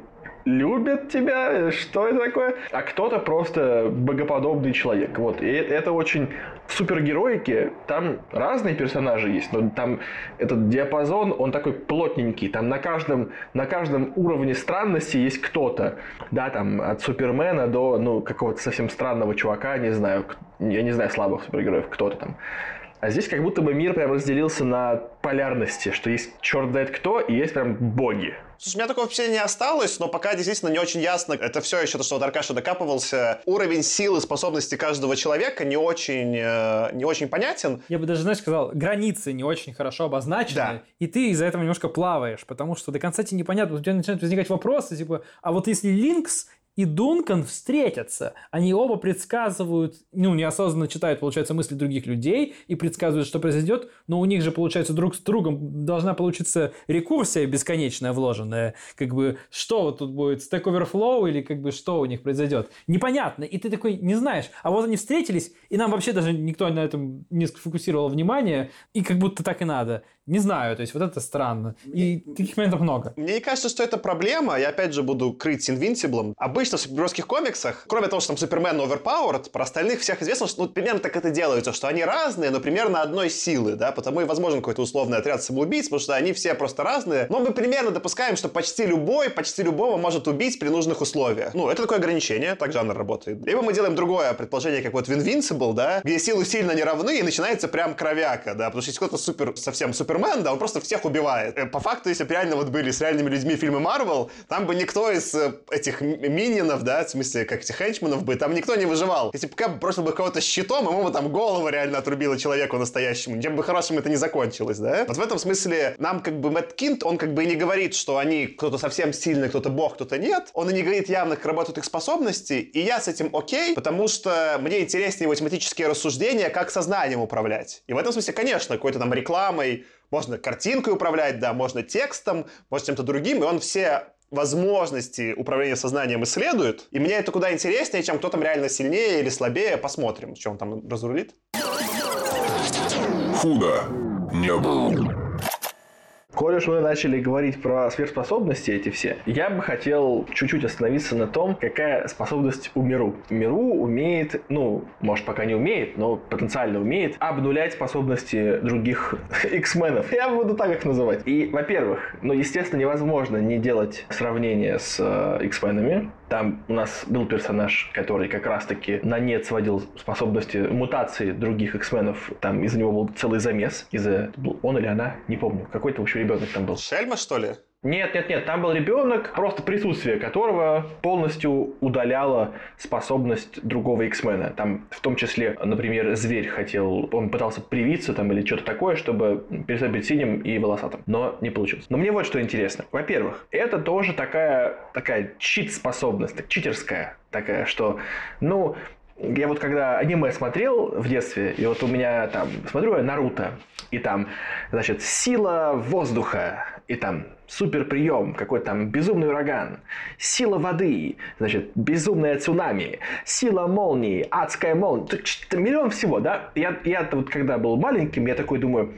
любят тебя, что это такое? А кто-то просто богоподобный человек. Вот. И это очень в супергероике там разные персонажи есть, но там этот диапазон, он такой плотненький. Там на каждом, на каждом уровне странности есть кто-то. Да, там от Супермена до ну, какого-то совсем странного чувака, не знаю, я не знаю слабых супергероев, кто-то там. А здесь как будто бы мир прям разделился на полярности, что есть черт знает кто, и есть прям боги. Слушай, у меня такого впечатления не осталось, но пока действительно не очень ясно. Это все еще то, что вот Аркаша докапывался. Уровень силы, способности каждого человека не очень, э, не очень понятен. Я бы даже, знаешь, сказал, границы не очень хорошо обозначены, да. и ты из-за этого немножко плаваешь, потому что до конца тебе непонятно, у тебя начинают возникать вопросы, типа, а вот если Линкс и Дункан встретятся. Они оба предсказывают, ну, неосознанно читают, получается, мысли других людей и предсказывают, что произойдет, но у них же, получается, друг с другом должна получиться рекурсия бесконечная вложенная. Как бы, что вот тут будет, Stack Overflow или как бы что у них произойдет? Непонятно. И ты такой не знаешь. А вот они встретились, и нам вообще даже никто на этом не сфокусировал внимание, и как будто так и надо. Не знаю, то есть вот это странно. И таких моментов много. Мне не кажется, что это проблема. Я опять же буду крыть Invincible. Обычно в супергеройских комиксах, кроме того, что там Супермен overpowered, про остальных всех известно, что ну, примерно так это делается, что они разные, но примерно одной силы, да, потому и возможен какой-то условный отряд самоубийц, потому что они все просто разные. Но мы примерно допускаем, что почти любой, почти любого может убить при нужных условиях. Ну, это такое ограничение, так жанр работает. Либо мы делаем другое предположение, как вот в Invincible, да, где силы сильно не равны, и начинается прям кровяка, да, потому что если кто-то супер, совсем супер Супермен, да, он просто всех убивает. Э, по факту, если бы реально вот были с реальными людьми фильмы Марвел, там бы никто из э, этих миньонов, да, в смысле, как этих хенчманов бы, там никто не выживал. Если бы Кэп бросил бы кого-то щитом, ему бы там голову реально отрубило человеку настоящему. Чем бы хорошим это не закончилось, да? Вот в этом смысле нам как бы Мэтт Кинт, он как бы и не говорит, что они кто-то совсем сильный, кто-то бог, кто-то нет. Он и не говорит явно, как работают их способности, и я с этим окей, потому что мне интереснее математические рассуждения, как сознанием управлять. И в этом смысле, конечно, какой-то там рекламой, можно картинкой управлять, да, можно текстом, можно чем-то другим, и он все возможности управления сознанием исследует. И мне это куда интереснее, чем кто там реально сильнее или слабее. Посмотрим, что он там разрулит. худо не было. Коль уж мы начали говорить про сверхспособности эти все, я бы хотел чуть-чуть остановиться на том, какая способность у Миру. Миру умеет, ну, может, пока не умеет, но потенциально умеет обнулять способности других X-менов. Я буду так их называть. И, во-первых, ну, естественно, невозможно не делать сравнение с э, X-менами. Там у нас был персонаж, который как раз-таки на нет сводил способности мутации других X-менов. Там из-за него был целый замес. Из-за... Он или она, не помню. Какой-то вообще ребенок там был. Шельма, что ли? Нет, нет, нет, там был ребенок, просто присутствие которого полностью удаляло способность другого X-мена. Там в том числе, например, зверь хотел, он пытался привиться там или что-то такое, чтобы перестать быть синим и волосатым, но не получилось. Но мне вот что интересно. Во-первых, это тоже такая, такая чит-способность, читерская такая, что, ну, я вот когда аниме смотрел в детстве, и вот у меня там, смотрю я Наруто, и там, значит, сила воздуха, и там супер прием, какой-то там безумный ураган, сила воды, значит, безумная цунами, сила молнии, адская молния, миллион всего, да? Я, я вот когда был маленьким, я такой думаю,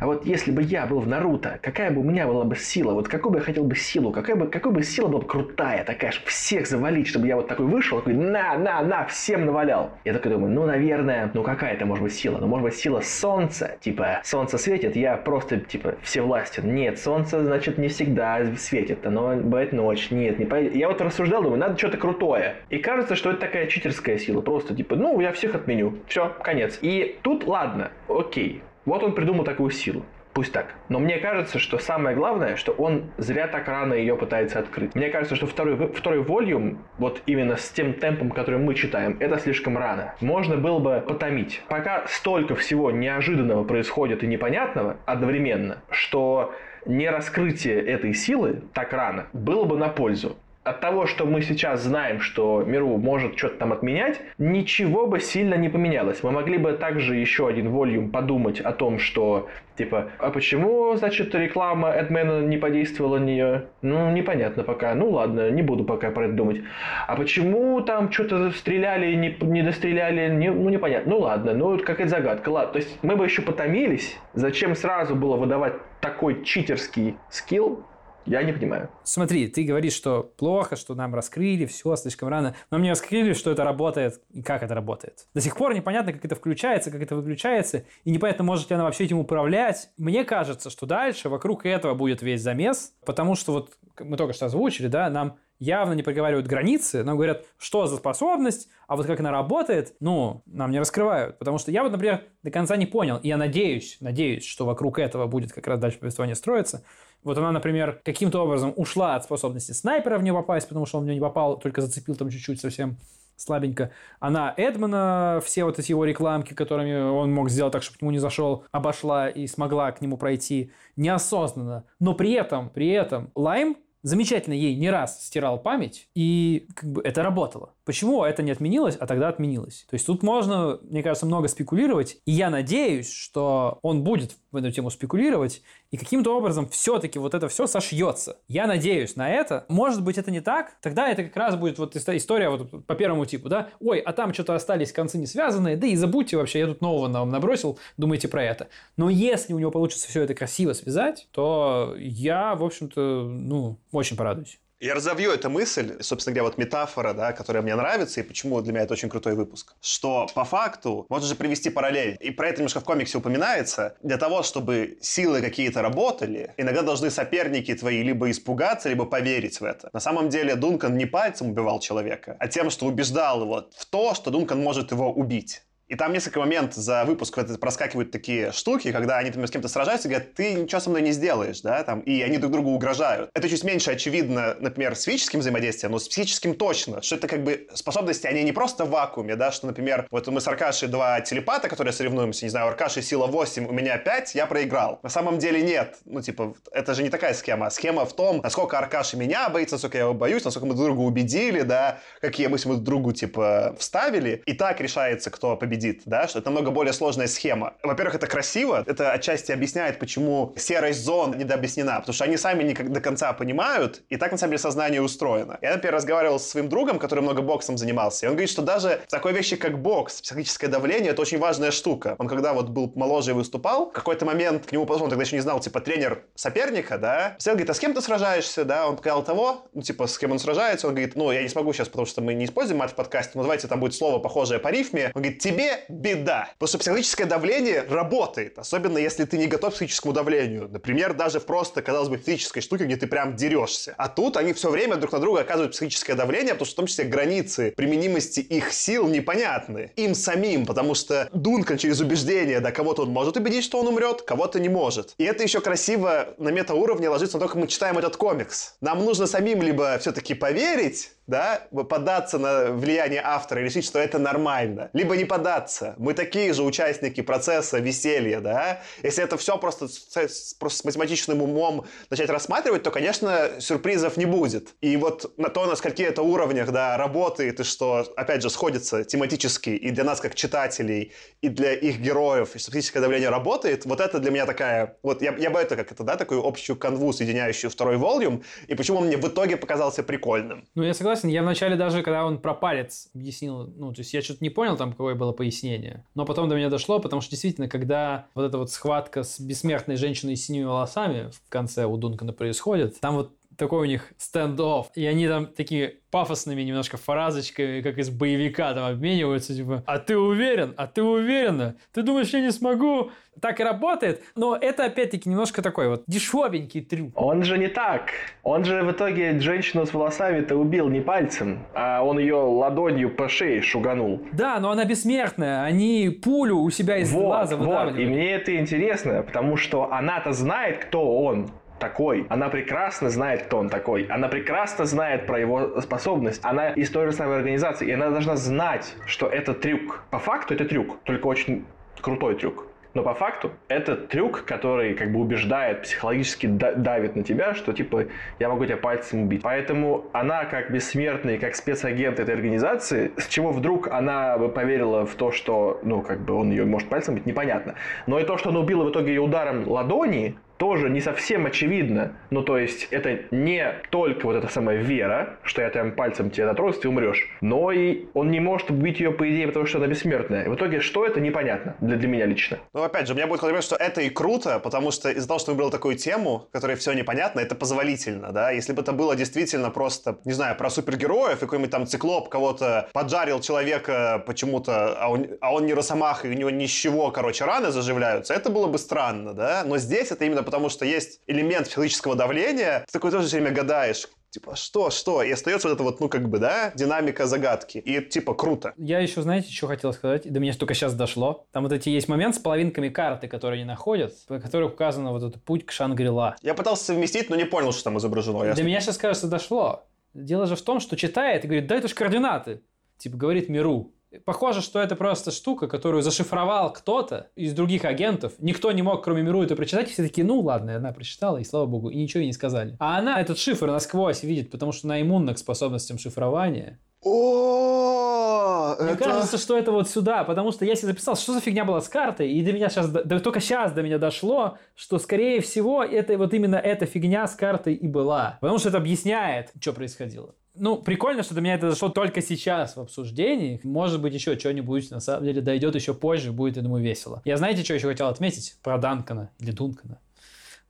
а вот если бы я был в Наруто, какая бы у меня была бы сила, вот какую бы я хотел бы силу, какая бы, какой бы сила была бы крутая, такая, чтобы всех завалить, чтобы я вот такой вышел, такой, на, на, на, всем навалял. Я такой думаю, ну, наверное, ну какая это может быть сила? Ну, может быть, сила солнца, типа, солнце светит, я просто, типа, всевластен. Нет, солнце, значит, не всегда светит, оно бывает ночь. Нет, не по... Я вот рассуждал, думаю, надо что-то крутое. И кажется, что это такая читерская сила. Просто типа, ну, я всех отменю. Все, конец. И тут, ладно, окей. Вот он придумал такую силу. Пусть так. Но мне кажется, что самое главное, что он зря так рано ее пытается открыть. Мне кажется, что второй, второй волюм, вот именно с тем темпом, который мы читаем, это слишком рано. Можно было бы потомить. Пока столько всего неожиданного происходит и непонятного одновременно, что не раскрытие этой силы так рано было бы на пользу. От того, что мы сейчас знаем, что Миру может что-то там отменять, ничего бы сильно не поменялось. Мы могли бы также еще один волюм подумать о том, что, типа, а почему, значит, реклама Эдмена не подействовала на нее? Ну, непонятно пока. Ну, ладно, не буду пока про это думать. А почему там что-то стреляли, не, не достреляли? Не, ну, непонятно. Ну, ладно, ну, какая-то загадка. Ладно, то есть мы бы еще потомились. Зачем сразу было выдавать такой читерский скилл, я не понимаю. Смотри, ты говоришь, что плохо, что нам раскрыли, все слишком рано. Но мне раскрыли, что это работает и как это работает. До сих пор непонятно, как это включается, как это выключается, и непонятно, может ли она вообще этим управлять. Мне кажется, что дальше вокруг этого будет весь замес, потому что вот мы только что озвучили, да, нам явно не проговаривают границы, нам говорят, что за способность, а вот как она работает, ну, нам не раскрывают. Потому что я вот, например, до конца не понял, и я надеюсь, надеюсь, что вокруг этого будет как раз дальше повествование строиться, вот она, например, каким-то образом ушла от способности снайпера в нее попасть, потому что он в нее не попал, только зацепил там чуть-чуть совсем слабенько. Она Эдмана, все вот эти его рекламки, которыми он мог сделать так, чтобы к нему не зашел, обошла и смогла к нему пройти неосознанно. Но при этом, при этом Лайм замечательно ей не раз стирал память, и как бы это работало. Почему это не отменилось, а тогда отменилось? То есть тут можно, мне кажется, много спекулировать, и я надеюсь, что он будет в эту тему спекулировать, и каким-то образом все-таки вот это все сошьется. Я надеюсь на это. Может быть, это не так, тогда это как раз будет вот история вот по первому типу, да? Ой, а там что-то остались концы не связанные, да и забудьте вообще, я тут нового на вам набросил, думайте про это. Но если у него получится все это красиво связать, то я, в общем-то, ну, очень порадуюсь. Я разовью эту мысль, собственно говоря, вот метафора, да, которая мне нравится, и почему для меня это очень крутой выпуск. Что по факту можно же привести параллель, и про это немножко в комиксе упоминается, для того, чтобы силы какие-то работали, иногда должны соперники твои либо испугаться, либо поверить в это. На самом деле Дункан не пальцем убивал человека, а тем, что убеждал его в то, что Дункан может его убить. И там несколько моментов за выпуск проскакивают такие штуки, когда они там с кем-то сражаются и говорят, ты ничего со мной не сделаешь, да, там, и они друг другу угрожают. Это чуть меньше очевидно, например, с физическим взаимодействием, но с психическим точно, что это как бы способности, они не просто в вакууме, да, что, например, вот мы с Аркашей два телепата, которые соревнуемся, не знаю, у Аркаши сила 8, у меня 5, я проиграл. На самом деле нет, ну, типа, это же не такая схема, схема в том, насколько Аркаша меня боится, насколько я его боюсь, насколько мы друг друга убедили, да, какие мысли мы друг другу, типа, вставили, и так решается, кто победит победит, да, что это намного более сложная схема. Во-первых, это красиво, это отчасти объясняет, почему серость зон недообъяснена, потому что они сами не до конца понимают, и так, на самом деле, сознание устроено. Я, например, разговаривал со своим другом, который много боксом занимался, и он говорит, что даже в такой вещи, как бокс, психологическое давление, это очень важная штука. Он когда вот был моложе и выступал, в какой-то момент к нему подошел, он тогда еще не знал, типа, тренер соперника, да, сел, говорит, а с кем ты сражаешься, да, он показал того, ну, типа, с кем он сражается, он говорит, ну, я не смогу сейчас, потому что мы не используем мат в подкасте, но давайте там будет слово, похожее по рифме. Он говорит, тебе беда. Потому что психологическое давление работает, особенно если ты не готов к психическому давлению. Например, даже в просто, казалось бы, физической штуке, где ты прям дерешься. А тут они все время друг на друга оказывают психическое давление, потому что в том числе границы применимости их сил непонятны. Им самим, потому что Дункан через убеждение, да, кого-то он может убедить, что он умрет, кого-то не может. И это еще красиво на метауровне ложится на то, как мы читаем этот комикс. Нам нужно самим либо все-таки поверить, да, податься на влияние автора и решить, что это нормально. Либо не податься. Мы такие же участники процесса веселья, да. Если это все просто с, просто с математичным умом начать рассматривать, то, конечно, сюрпризов не будет. И вот на то, на скольких это уровнях, да, работает, и что, опять же, сходится тематически и для нас, как читателей, и для их героев, и что физическое давление работает, вот это для меня такая, вот я, я бы это, как это, да, такую общую канву, соединяющую второй волюм, и почему он мне в итоге показался прикольным. Ну, я согласен, я вначале даже, когда он про палец объяснил, ну, то есть я что-то не понял там, какое было пояснение, но потом до меня дошло, потому что действительно, когда вот эта вот схватка с бессмертной женщиной с синими волосами в конце у Дункана происходит, там вот такой у них стенд-офф, и они там такие пафосными немножко фразочками, как из боевика там обмениваются, типа, а ты уверен? А ты уверена? Ты думаешь, я не смогу? Так и работает, но это опять-таки немножко такой вот дешевенький трюк. Он же не так. Он же в итоге женщину с волосами-то убил не пальцем, а он ее ладонью по шее шуганул. Да, но она бессмертная. Они пулю у себя из вот, глаза вот. И мне это интересно, потому что она-то знает, кто он такой. Она прекрасно знает, кто он такой. Она прекрасно знает про его способность. Она из той же самой организации. И она должна знать, что это трюк. По факту это трюк, только очень крутой трюк. Но по факту это трюк, который как бы убеждает, психологически давит на тебя, что типа я могу тебя пальцем убить. Поэтому она как бессмертный, как спецагент этой организации, с чего вдруг она бы поверила в то, что ну как бы он ее может пальцем убить, непонятно. Но и то, что он убил в итоге ее ударом ладони, тоже не совсем очевидно. Ну, то есть, это не только вот эта самая вера, что я там пальцем тебе дотронусь, ты умрешь, но и он не может убить ее, по идее, потому что она бессмертная. В итоге, что это, непонятно для, для меня лично. Ну, опять же, у меня будет говорить, что это и круто, потому что из-за того, что выбрал такую тему, которой все непонятно, это позволительно, да. Если бы это было действительно просто, не знаю, про супергероев, и какой-нибудь там циклоп кого-то поджарил человека почему-то, а он, а он не росомаха, и у него ни с чего, короче, раны заживляются, это было бы странно, да. Но здесь это именно потому что есть элемент психологического давления, ты такой тоже все время гадаешь, типа, что, что? И остается вот это вот, ну, как бы, да, динамика загадки. И, типа, круто. Я еще, знаете, что хотел сказать? До меня только сейчас дошло. Там вот эти есть момент с половинками карты, которые они находят, по которых указано вот этот путь к Шангрила. Я пытался совместить, но не понял, что там изображено. Я... До меня сейчас, кажется, дошло. Дело же в том, что читает и говорит, да это же координаты. Типа, говорит Миру. Похоже, что это просто штука, которую зашифровал кто-то из других агентов. Никто не мог, кроме Миру, это прочитать. И все такие, ну ладно, она прочитала, и слава богу, и ничего ей не сказали. А она этот шифр насквозь видит, потому что она иммунна к способностям шифрования. О, Мне это... кажется, что это вот сюда, потому что я себе записал, что за фигня была с картой, и до меня сейчас, да, только сейчас до меня дошло, что, скорее всего, это вот именно эта фигня с картой и была. Потому что это объясняет, что происходило. Ну, прикольно, что до меня это дошло только сейчас в обсуждении. Может быть, еще что-нибудь, на самом деле, дойдет еще позже, будет, я думаю, весело. Я знаете, что еще хотел отметить? Про Данкана или Дункана.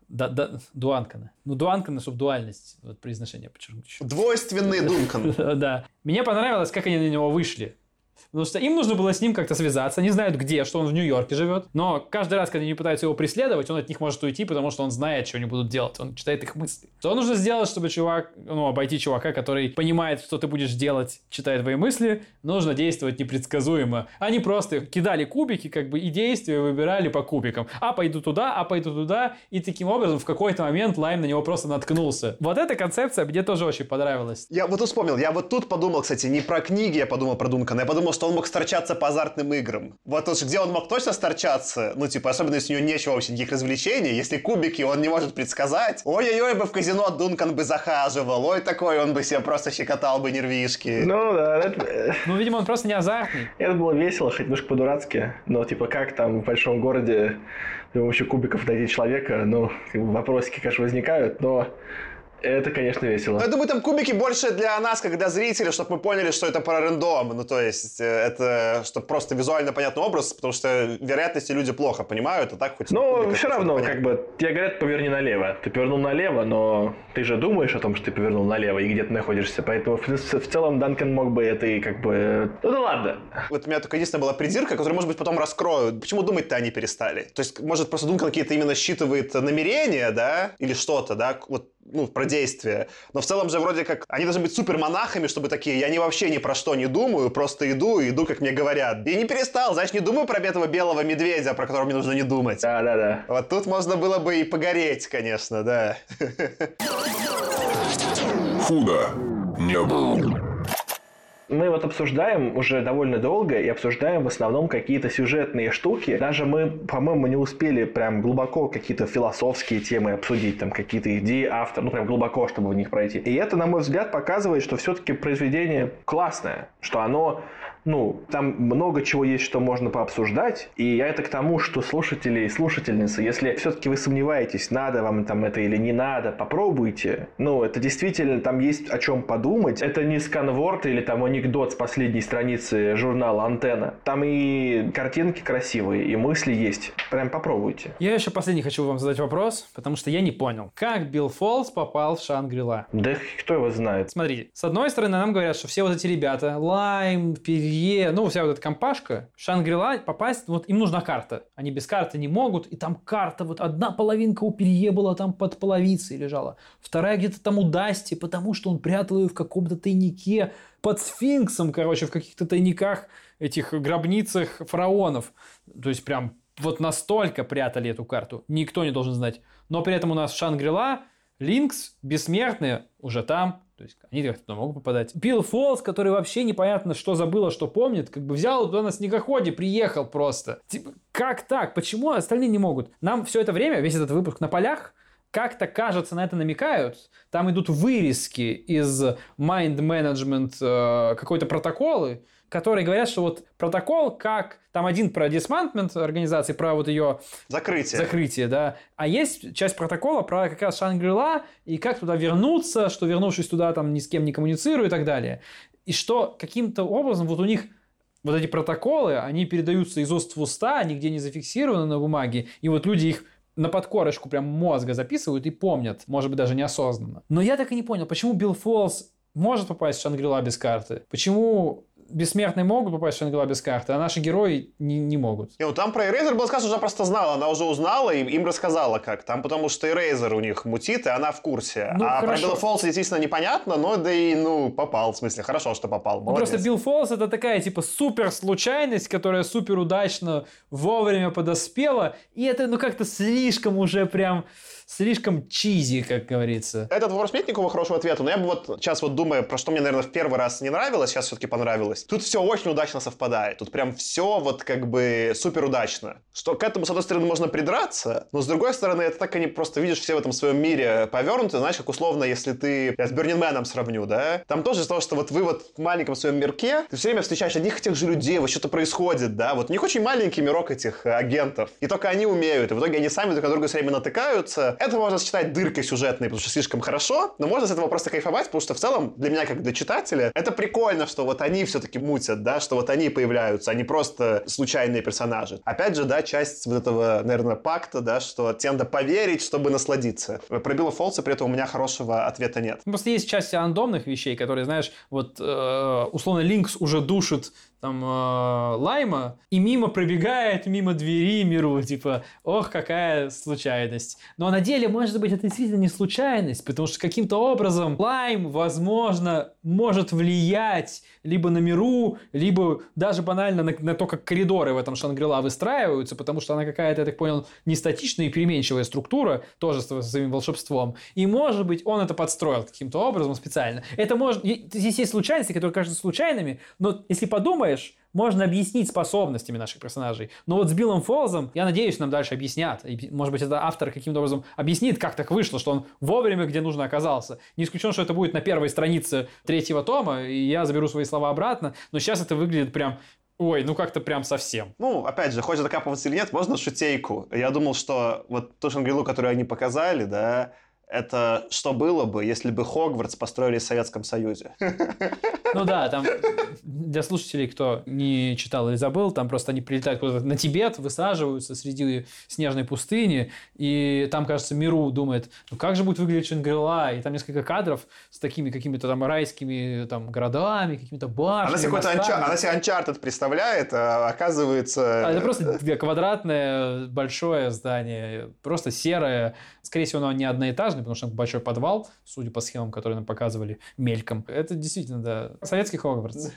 Да, да, Дуанкана. Ну, Дуанкана, чтобы дуальность, вот произношение подчеркнуть. Двойственный Дункан. Да. Мне понравилось, как они на него вышли. Потому что им нужно было с ним как-то связаться. Они знают где, что он в Нью-Йорке живет. Но каждый раз, когда они пытаются его преследовать, он от них может уйти, потому что он знает, что они будут делать. Он читает их мысли. Что нужно сделать, чтобы чувак, ну, обойти чувака, который понимает, что ты будешь делать, читая твои мысли, нужно действовать непредсказуемо. Они просто кидали кубики, как бы, и действия выбирали по кубикам. А пойду туда, а пойду туда. И таким образом в какой-то момент Лайм на него просто наткнулся. Вот эта концепция мне тоже очень понравилась. Я вот тут вспомнил, я вот тут подумал, кстати, не про книги я подумал про Дункана, я подумал, думал, что он мог сторчаться по азартным играм. Вот уж где он мог точно сторчаться, ну, типа, особенно если у него нечего вообще никаких развлечений, если кубики он не может предсказать, ой-ой-ой, бы в казино Дункан бы захаживал, ой, такой он бы себе просто щекотал бы нервишки. Ну да, это, Ну, видимо, он просто не азартный. это было весело, хоть немножко по-дурацки, но типа как там в большом городе с помощью кубиков найти человека, ну, вопросики, конечно, возникают, но это, конечно, весело. Ну, я думаю, там кубики больше для нас, как для зрителей, чтобы мы поняли, что это про рандом. Ну, то есть, э, это чтобы просто визуально понятный образ, потому что вероятности люди плохо понимают, а так хоть... Ну, все равно, понятно. как бы, тебе говорят, поверни налево. Ты повернул налево, но ты же думаешь о том, что ты повернул налево и где ты находишься. Поэтому в, в целом Данкан мог бы это и как бы... Ну да ладно. Вот у меня только единственная была придирка, которую, может быть, потом раскрою. Почему думать-то они перестали? То есть, может, просто Дункан какие-то именно считывает намерения, да, или что-то, да, вот ну, про действия. Но в целом же вроде как они должны быть супермонахами, чтобы такие, я не вообще ни про что не думаю, просто иду и иду, как мне говорят. И не перестал, значит, не думаю про этого белого медведя, про которого мне нужно не думать. Да-да-да. Вот тут можно было бы и погореть, конечно, да. Худо не было. Мы вот обсуждаем уже довольно долго и обсуждаем в основном какие-то сюжетные штуки. Даже мы, по-моему, не успели прям глубоко какие-то философские темы обсудить, там какие-то идеи автора, ну прям глубоко, чтобы в них пройти. И это, на мой взгляд, показывает, что все-таки произведение классное, что оно ну, там много чего есть, что можно пообсуждать, и я это к тому, что слушатели и слушательницы, если все-таки вы сомневаетесь, надо вам там это или не надо, попробуйте. Ну, это действительно, там есть о чем подумать. Это не сканворд или там анекдот с последней страницы журнала «Антенна». Там и картинки красивые, и мысли есть. Прям попробуйте. Я еще последний хочу вам задать вопрос, потому что я не понял. Как Билл Фолс попал в Шангрила? Да кто его знает. Смотрите, с одной стороны, нам говорят, что все вот эти ребята, Лайм, Перье, ну, вся вот эта компашка, Шангрила попасть, вот им нужна карта. Они без карты не могут, и там карта, вот одна половинка у Перье была там под половицей лежала, вторая где-то там у Дасти, потому что он прятал ее в каком-то тайнике под сфинксом, короче, в каких-то тайниках, этих гробницах фараонов. То есть прям вот настолько прятали эту карту, никто не должен знать. Но при этом у нас Шангрила, Линкс, Бессмертные уже там, то есть они туда могут попадать. Билл Фолс, который вообще непонятно, что забыл, а что помнит, как бы взял туда на снегоходе, приехал просто. Типа, как так? Почему остальные не могут? Нам все это время, весь этот выпуск на полях, как-то кажется, на это намекают. Там идут вырезки из Mind Management э, какой-то протоколы, которые говорят, что вот протокол, как там один про dismantment организации, про вот ее Закрытие. закрытие, да. А есть часть протокола про как раз Шангрила и как туда вернуться, что вернувшись туда там ни с кем не коммуницирую и так далее. И что каким-то образом вот у них вот эти протоколы, они передаются из уст в уста, нигде не зафиксированы на бумаге, и вот люди их на подкорочку прям мозга записывают и помнят, может быть, даже неосознанно. Но я так и не понял, почему Билл Фолс может попасть в Шангрила без карты? Почему бессмертные могут попасть в Шангрила без карты, а наши герои не, не могут? Не, ну там про Эрейзер было сказано, что она просто знала, она уже узнала и им рассказала как. Там потому что Эрейзер у них мутит, и она в курсе. Ну, а хорошо. про Билла Фолса действительно непонятно, но да и, ну, попал, в смысле, хорошо, что попал. Ну, просто Билл Фолс это такая типа супер случайность, которая супер удачно вовремя подоспела, и это ну как-то слишком уже прям слишком чизи, как говорится. Этот вопрос нет никакого хорошего ответа, но я бы вот сейчас вот думаю, про что мне, наверное, в первый раз не нравилось, сейчас все-таки понравилось. Тут все очень удачно совпадает. Тут прям все вот как бы супер удачно. Что к этому, с одной стороны, можно придраться, но с другой стороны, это так они просто видишь все в этом своем мире повернуты, знаешь, как условно, если ты, я с Бернинменом сравню, да, там тоже из-за того, что вот вы вот в маленьком своем мирке, ты все время встречаешь одних и тех же людей, вот что-то происходит, да, вот у них очень маленький мирок этих агентов, и только они умеют, и в итоге они сами друг на друга все время натыкаются. Это можно считать дыркой сюжетной, потому что слишком хорошо, но можно с этого просто кайфовать, потому что в целом для меня, как для читателя, это прикольно, что вот они все-таки мутят, да, что вот они появляются, они просто случайные персонажи. Опять же, да, часть вот этого, наверное, пакта, да, что тебе надо поверить, чтобы насладиться. Про Билла Фолса при этом у меня хорошего ответа нет. Просто есть часть рандомных вещей, которые, знаешь, вот э, условно Линкс уже душит там э, Лайма и мимо пробегает мимо двери миру, типа, ох, какая случайность. Но на деле, может быть, это действительно не случайность, потому что каким-то образом Лайм, возможно, может влиять либо на миру, либо даже банально на, на то, как коридоры в этом Шангрила выстраиваются, потому что она какая-то, я так понял, не статичная и переменчивая структура, тоже со своим волшебством. И, может быть, он это подстроил каким-то образом специально. Это может... Здесь есть случайности, которые кажутся случайными, но если подумаешь, можно объяснить способностями наших персонажей. Но вот с Биллом Фолзом, я надеюсь, нам дальше объяснят. И, может быть, это автор каким-то образом объяснит, как так вышло, что он вовремя где нужно оказался. Не исключено, что это будет на первой странице третьего тома, и я заберу свои слова обратно. Но сейчас это выглядит прям Ой, ну как-то прям совсем. Ну, опять же, хочешь докапываться или нет, можно шутейку. Я думал, что вот ту Шангрилу, которую они показали, да, это что было бы, если бы Хогвартс построили в Советском Союзе? Ну да, там для слушателей, кто не читал или забыл, там просто они прилетают куда-то на Тибет, высаживаются среди снежной пустыни, и там, кажется, Миру думает, ну как же будет выглядеть Шангрила, и там несколько кадров с такими какими-то там райскими там городами, какими-то башнями. Она себе, анчар... Она себе Uncharted представляет, а оказывается... А это просто квадратное большое здание, просто серое, скорее всего, оно не одноэтажное, потому что большой подвал, судя по схемам, которые нам показывали мельком. Это действительно, да, советский Хогвартс.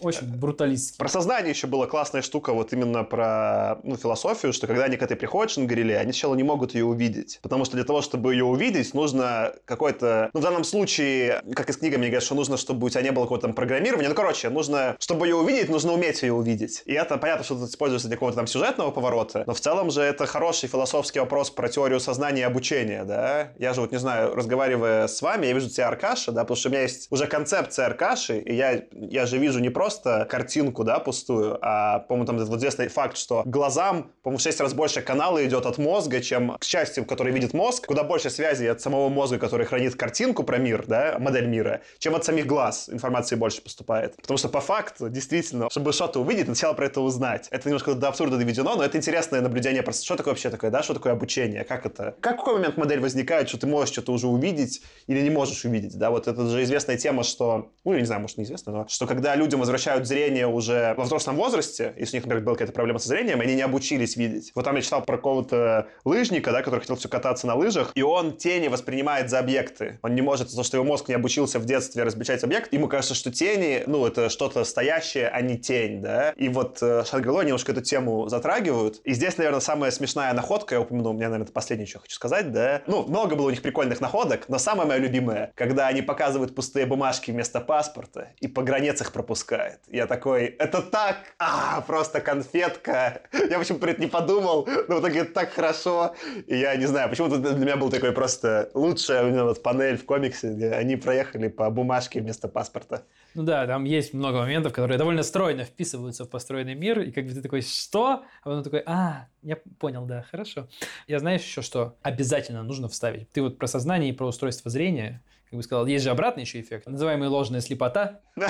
Очень бруталистский. Про сознание еще была классная штука, вот именно про ну, философию, что когда они к этой приходят Шангриле, они сначала не могут ее увидеть. Потому что для того, чтобы ее увидеть, нужно какой-то... Ну, в данном случае, как из книги мне говорят, что нужно, чтобы у тебя не было какого-то там программирования. Ну, короче, нужно, чтобы ее увидеть, нужно уметь ее увидеть. И это понятно, что это используется для какого-то там сюжетного поворота, но в целом же это хороший философский вопрос про теорию сознания и обучения, да? Я же вот, не знаю, разговаривая с вами, я вижу тебя Аркаша, да, потому что у меня есть уже концепция Аркаши, и я, я же вижу не просто картинку, да, пустую, а, по-моему, там вот известный факт, что глазам, по-моему, в 6 раз больше канала идет от мозга, чем к части, который видит мозг, куда больше связи от самого мозга, который хранит картинку про мир, да, модель мира, чем от самих глаз информации больше поступает. Потому что по факту, действительно, чтобы что-то увидеть, сначала про это узнать. Это немножко до абсурда доведено, но это интересное наблюдение просто, что такое вообще такое, да, что такое обучение, как это, как в какой момент модель возникает, что ты можешь что-то уже увидеть или не можешь увидеть, да, вот это же известная тема, что, ну, я не знаю, может, неизвестно, но что когда людям возвращают зрение уже во взрослом возрасте, если у них, например, была какая-то проблема со зрением, они не обучились видеть. Вот там я читал про какого-то лыжника, да, который хотел все кататься на лыжах, и он тени воспринимает за объекты. Он не может, за что его мозг не обучился в детстве различать объект, ему кажется, что тени, ну, это что-то стоящее, а не тень, да. И вот э, Шангрило немножко эту тему затрагивают. И здесь, наверное, самая смешная находка, я упомяну, у меня, наверное, это последнее, что хочу сказать, да. Ну, много было у них прикольных находок, но самая моя любимая, когда они показывают пустые бумажки вместо паспорта и по границах их пропускает. Я такой, это так, а, просто конфетка. Я почему-то про это не подумал, но в итоге это так хорошо. И я не знаю, почему-то для меня был такой просто лучшая у вот панель в комиксе, где они проехали по бумажке вместо паспорта. Ну да, там есть много моментов, которые довольно стройно вписываются в построенный мир, и как бы ты такой, что? А потом такой, а, я понял, да, хорошо. Я знаешь еще, что обязательно нужно вставить. Ты вот про сознание и про устройство зрения, как бы сказал, есть же обратный еще эффект, называемый ложная слепота.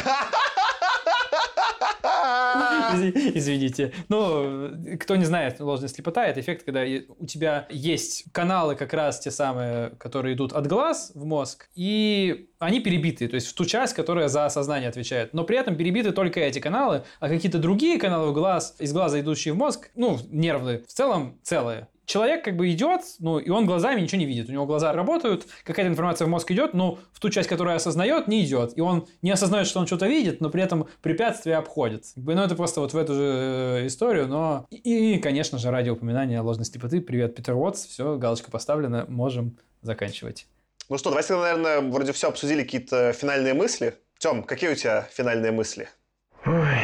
Извините. Ну, кто не знает, ложная слепота – это эффект, когда у тебя есть каналы как раз те самые, которые идут от глаз в мозг, и они перебиты, то есть в ту часть, которая за сознание отвечает. Но при этом перебиты только эти каналы, а какие-то другие каналы в глаз, из глаза идущие в мозг, ну, нервные, в целом целые человек как бы идет, ну, и он глазами ничего не видит. У него глаза работают, какая-то информация в мозг идет, но в ту часть, которая осознает, не идет. И он не осознает, что он что-то видит, но при этом препятствия обходит. Ну, это просто вот в эту же э, историю, но... И, конечно же, ради упоминания ложной слепоты. Привет, Питер Уотс. Все, галочка поставлена, можем заканчивать. Ну что, давайте, наверное, вроде все обсудили, какие-то финальные мысли. Тем, какие у тебя финальные мысли? Ой,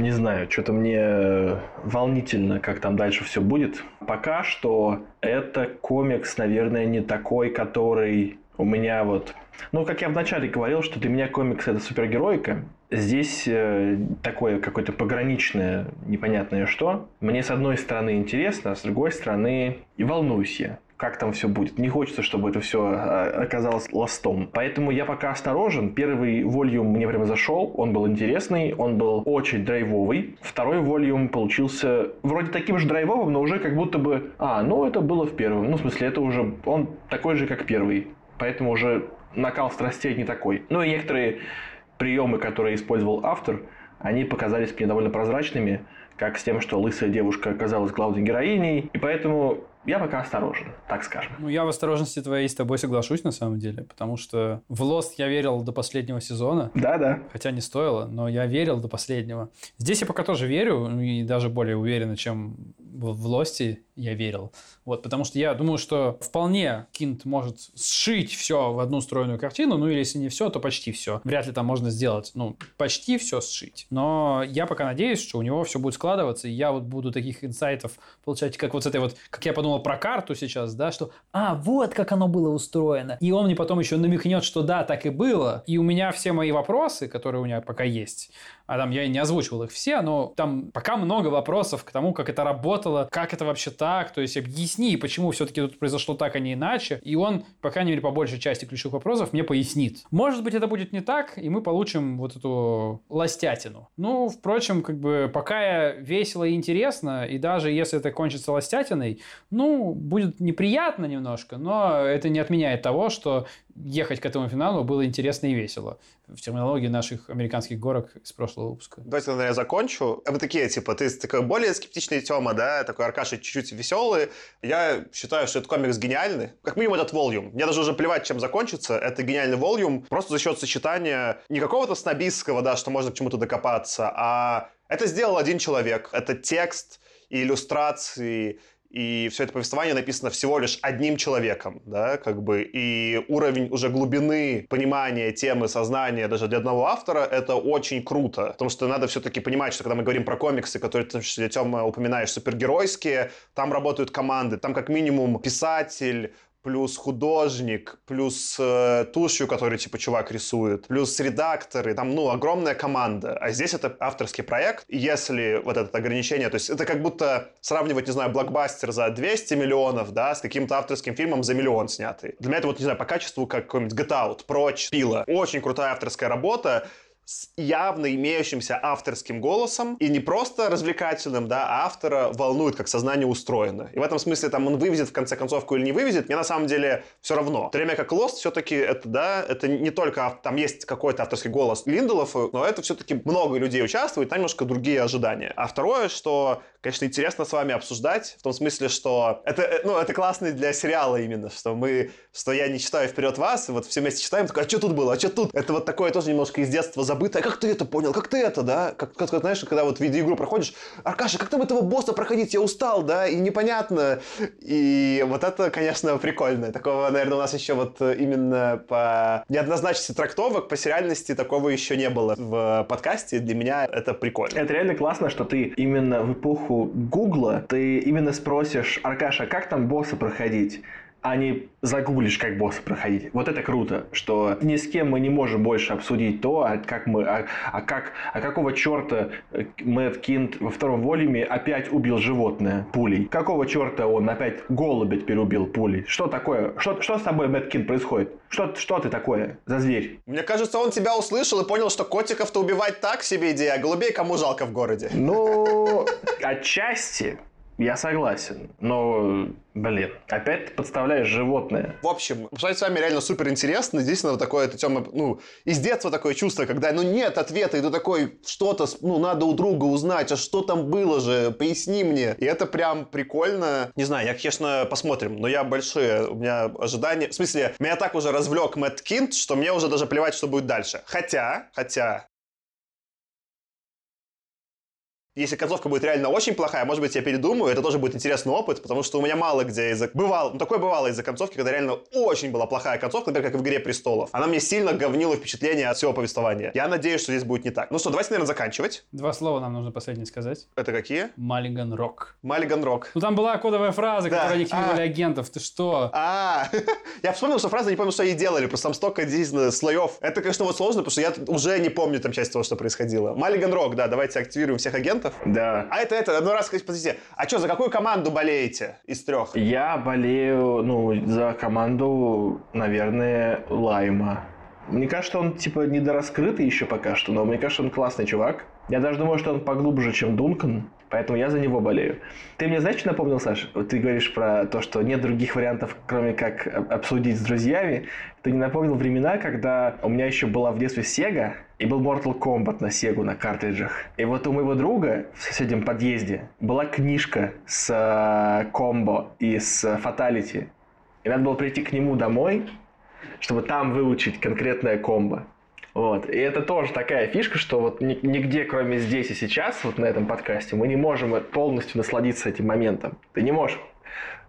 не знаю, что-то мне э, волнительно, как там дальше все будет. Пока что это комикс, наверное, не такой, который у меня вот... Ну, как я вначале говорил, что для меня комикс это супергероика. Здесь э, такое какое-то пограничное, непонятное что. Мне с одной стороны интересно, а с другой стороны и волнуюсь я как там все будет. Не хочется, чтобы это все а, оказалось ластом. Поэтому я пока осторожен. Первый вольюм мне прямо зашел, он был интересный, он был очень драйвовый. Второй вольюм получился вроде таким же драйвовым, но уже как будто бы, а, ну это было в первом. Ну, в смысле, это уже, он такой же, как первый. Поэтому уже накал страстей не такой. Ну и некоторые приемы, которые использовал автор, они показались мне довольно прозрачными, как с тем, что лысая девушка оказалась главной героиней. И поэтому я пока осторожен, так скажем. Ну, я в осторожности твоей с тобой соглашусь, на самом деле, потому что в Lost я верил до последнего сезона. Да-да. Хотя не стоило, но я верил до последнего. Здесь я пока тоже верю, и даже более уверенно, чем в, в Лости я верил. Вот, потому что я думаю, что вполне Кинт может сшить все в одну стройную картину, ну или если не все, то почти все. Вряд ли там можно сделать, ну, почти все сшить. Но я пока надеюсь, что у него все будет складываться, и я вот буду таких инсайтов получать, как вот с этой вот, как я подумал про карту сейчас, да, что, а, вот как оно было устроено. И он мне потом еще намекнет, что да, так и было. И у меня все мои вопросы, которые у меня пока есть, а там я не озвучивал их все, но там пока много вопросов к тому, как это работало, как это вообще так, то есть объясни, почему все-таки тут произошло так, а не иначе, и он, по крайней мере, по большей части ключевых вопросов мне пояснит. Может быть, это будет не так, и мы получим вот эту ластятину. Ну, впрочем, как бы пока весело и интересно, и даже если это кончится ластятиной, ну, будет неприятно немножко, но это не отменяет того, что ехать к этому финалу было интересно и весело. В терминологии наших американских горок из прошлого выпуска. Давайте, наверное, я закончу. Вы такие, типа, ты такой более скептичный Тёма, да, такой Аркаша чуть-чуть веселый. Я считаю, что этот комикс гениальный. Как минимум этот волюм. Мне даже уже плевать, чем закончится. Это гениальный волюм. Просто за счет сочетания не какого-то снобистского, да, что можно к чему-то докопаться, а это сделал один человек. Это текст и иллюстрации, и все это повествование написано всего лишь одним человеком, да, как бы, и уровень уже глубины понимания темы, сознания даже для одного автора, это очень круто, потому что надо все-таки понимать, что когда мы говорим про комиксы, которые ты, Тёма, упоминаешь, супергеройские, там работают команды, там как минимум писатель, плюс художник, плюс э, тушью, который типа чувак рисует, плюс редакторы, там, ну, огромная команда. А здесь это авторский проект, и если вот это ограничение, то есть это как будто сравнивать, не знаю, блокбастер за 200 миллионов, да, с каким-то авторским фильмом за миллион снятый. Для меня это вот, не знаю, по качеству как какой-нибудь Get Out, Прочь, Пила. Очень крутая авторская работа, с явно имеющимся авторским голосом и не просто развлекательным, да, а автора волнует, как сознание устроено. И в этом смысле там он вывезет в конце концовку или не вывезет, мне на самом деле все равно. В то время как Lost все-таки это, да, это не только, там есть какой-то авторский голос Линделофа, но это все-таки много людей участвует, там немножко другие ожидания. А второе, что, конечно, интересно с вами обсуждать, в том смысле, что это, э, ну, это классно для сериала именно, что мы, что я не читаю вперед вас, вот все вместе читаем, такой, а что тут было, а что тут? Это вот такое тоже немножко из детства забыто забытое. Как ты это понял? Как ты это, да? Как, как знаешь, когда вот видеоигру проходишь, Аркаша, как там этого босса проходить? Я устал, да? И непонятно. И вот это, конечно, прикольно. Такого, наверное, у нас еще вот именно по неоднозначности трактовок, по сериальности такого еще не было в подкасте. Для меня это прикольно. Это реально классно, что ты именно в эпоху Гугла, ты именно спросишь, Аркаша, как там босса проходить? А не загуглишь, как босса проходить. Вот это круто, что ни с кем мы не можем больше обсудить то, а как мы, а, а как, а какого черта э, Мэтт Кинт во втором волюме опять убил животное пулей? Какого черта он опять голубя теперь убил пулей? Что такое? Что, что с тобой, Мэтт Кинт, происходит? Что, что ты такое за зверь? Мне кажется, он тебя услышал и понял, что котиков-то убивать так себе идея, а голубей кому жалко в городе? Ну, отчасти. Я согласен, но, блин, опять ты подставляешь животное. В общем, обсуждать с вами реально супер интересно. Действительно, вот такое, это тема, ну, из детства такое чувство, когда, ну, нет ответа, и ты такой, что-то, ну, надо у друга узнать, а что там было же, поясни мне. И это прям прикольно. Не знаю, я, конечно, посмотрим, но я большие, у меня ожидания, в смысле, меня так уже развлек Мэтт Кинт, что мне уже даже плевать, что будет дальше. Хотя, хотя, если концовка будет реально очень плохая, может быть, я передумаю, это тоже будет интересный опыт, потому что у меня мало где из-за... Бывал, ну, такое бывало из-за концовки, когда реально очень была плохая концовка, например, как в «Игре престолов». Она мне сильно говнила впечатление от всего повествования. Я надеюсь, что здесь будет не так. Ну что, давайте, наверное, заканчивать. Два слова нам нужно последнее сказать. Это какие? Маллиган Рок. Маллиган Рок. Ну там была кодовая фраза, Да. которая ликвидировали А. агентов. Ты что? А, я вспомнил, что фраза, не помню, что они делали, просто там столько действительно слоев. Это, конечно, вот сложно, потому что я уже не помню там часть того, что происходило. Маллиган Рок, да, давайте активируем всех агентов. Да. А это, это, ну раз, подождите, а что, за какую команду болеете из трех? Я болею, ну, за команду, наверное, Лайма. Мне кажется, он, типа, недораскрытый еще пока что, но мне кажется, он классный чувак. Я даже думаю, что он поглубже, чем Дункан, поэтому я за него болею. Ты мне, знаешь, что напомнил, Саш? Вот Ты говоришь про то, что нет других вариантов, кроме как об- обсудить с друзьями. Ты не напомнил времена, когда у меня еще была в детстве Sega, и был Mortal Kombat на Сегу на картриджах. И вот у моего друга в соседнем подъезде была книжка с э, комбо и с фаталити. И надо было прийти к нему домой, чтобы там выучить конкретное комбо. Вот. И это тоже такая фишка, что вот нигде, кроме здесь и сейчас, вот на этом подкасте, мы не можем полностью насладиться этим моментом. Ты не можешь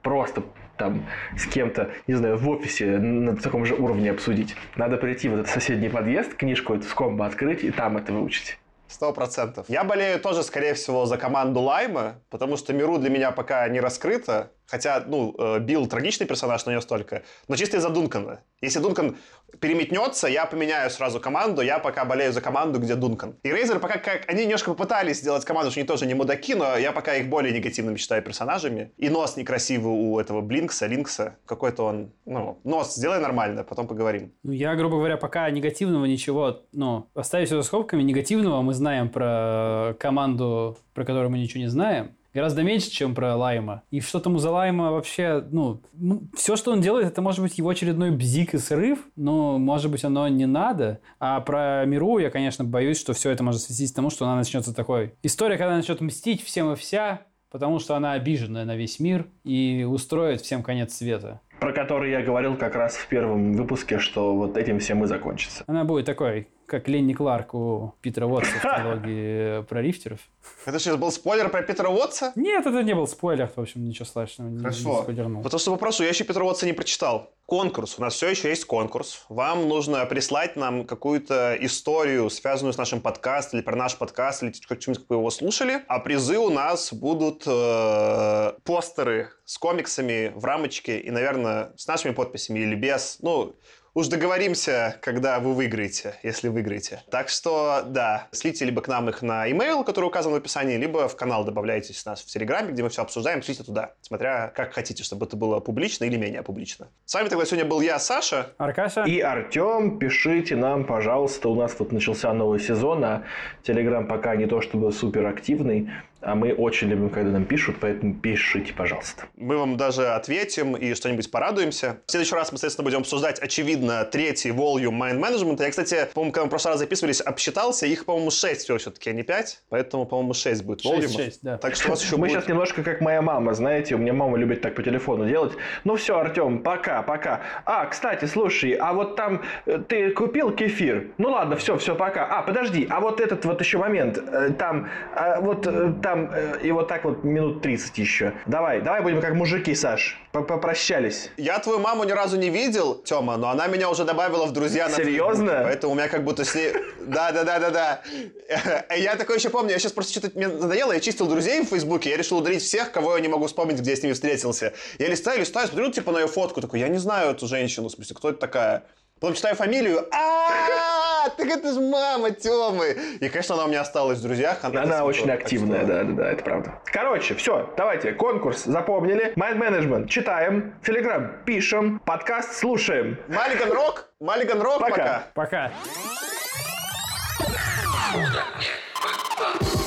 просто там с кем-то, не знаю, в офисе на таком же уровне обсудить. Надо прийти в этот соседний подъезд, книжку эту с комбо открыть и там это выучить. Сто процентов. Я болею тоже, скорее всего, за команду Лайма, потому что Миру для меня пока не раскрыта. Хотя, ну, э, Билл трагичный персонаж, но не столько. Но чисто из-за Дункана. Если Дункан переметнется, я поменяю сразу команду. Я пока болею за команду, где Дункан. И Рейзер пока как... Они немножко попытались сделать команду, что они тоже не мудаки, но я пока их более негативными считаю персонажами. И нос некрасивый у этого Блинкса, Линкса. Какой-то он... Ну, нос сделай нормально, потом поговорим. Ну, я, грубо говоря, пока негативного ничего... Ну, оставив все за скобками, негативного мы знаем про команду, про которую мы ничего не знаем гораздо меньше, чем про Лайма. И что там за Лайма вообще, ну, ну, все, что он делает, это может быть его очередной бзик и срыв, но, может быть, оно не надо. А про Миру я, конечно, боюсь, что все это может свести к тому, что она начнется такой... История, когда она начнет мстить всем и вся, потому что она обиженная на весь мир и устроит всем конец света. Про который я говорил как раз в первом выпуске, что вот этим всем и закончится. Она будет такой как Ленни Кларк у Питера Уотса в трилогии про рифтеров. Это сейчас был спойлер про Питера Уотса? Нет, это не был спойлер, в общем, ничего страшного. Хорошо. Не Потому что попрошу, я еще Питера Уотса не прочитал. Конкурс. У нас все еще есть конкурс. Вам нужно прислать нам какую-то историю, связанную с нашим подкастом, или про наш подкаст, или что-нибудь, как вы его слушали. А призы у нас будут э, постеры с комиксами в рамочке и, наверное, с нашими подписями или без. Ну, Уж договоримся, когда вы выиграете, если выиграете. Так что, да, слите либо к нам их на e-mail, который указан в описании, либо в канал добавляйтесь с нас в Телеграме, где мы все обсуждаем, слите туда, смотря как хотите, чтобы это было публично или менее публично. С вами тогда сегодня был я, Саша. Аркаша. И Артем. Пишите нам, пожалуйста, у нас вот начался новый сезон, а Телеграм пока не то чтобы супер активный. А мы очень любим, когда нам пишут, поэтому пишите, пожалуйста. Мы вам даже ответим и что-нибудь порадуемся. В следующий раз мы, соответственно, будем обсуждать, очевидно, третий volume Mind Management. Я, кстати, по-моему, когда мы в прошлый раз записывались, обсчитался, их, по-моему, 6 всего все-таки, а не 5. Поэтому, по-моему, 6 будет 6, 6, да. Так что у вас еще Мы будет... сейчас немножко как моя мама, знаете, у меня мама любит так по телефону делать. Ну все, Артем, пока, пока. А, кстати, слушай, а вот там э, ты купил кефир? Ну ладно, все, все, пока. А, подожди, а вот этот вот еще момент, э, там, а вот там, и вот так вот минут 30 еще. Давай, давай будем как мужики, Саш. Попрощались. Я твою маму ни разу не видел, Тёма, но она меня уже добавила в друзья на Серьезно? Фейсбуке, поэтому у меня как будто с ней... Да, да, да, да, да. Я такой еще помню, я сейчас просто что-то мне надоело, я чистил друзей в Фейсбуке, я решил удалить всех, кого я не могу вспомнить, где я с ними встретился. Я листаю, листаю, смотрю, типа, на ее фотку, такой, я не знаю эту женщину, в смысле, кто это такая? Потом читаю фамилию, а так это же мама Тёмы. И, конечно, она у меня осталась в друзьях. Она очень активная, да, да, да, это правда. Короче, все, давайте, конкурс запомнили. Mind Management читаем, Телеграм пишем, подкаст слушаем. Маллиган Рок, Маллиган Рок, пока. Пока. пока.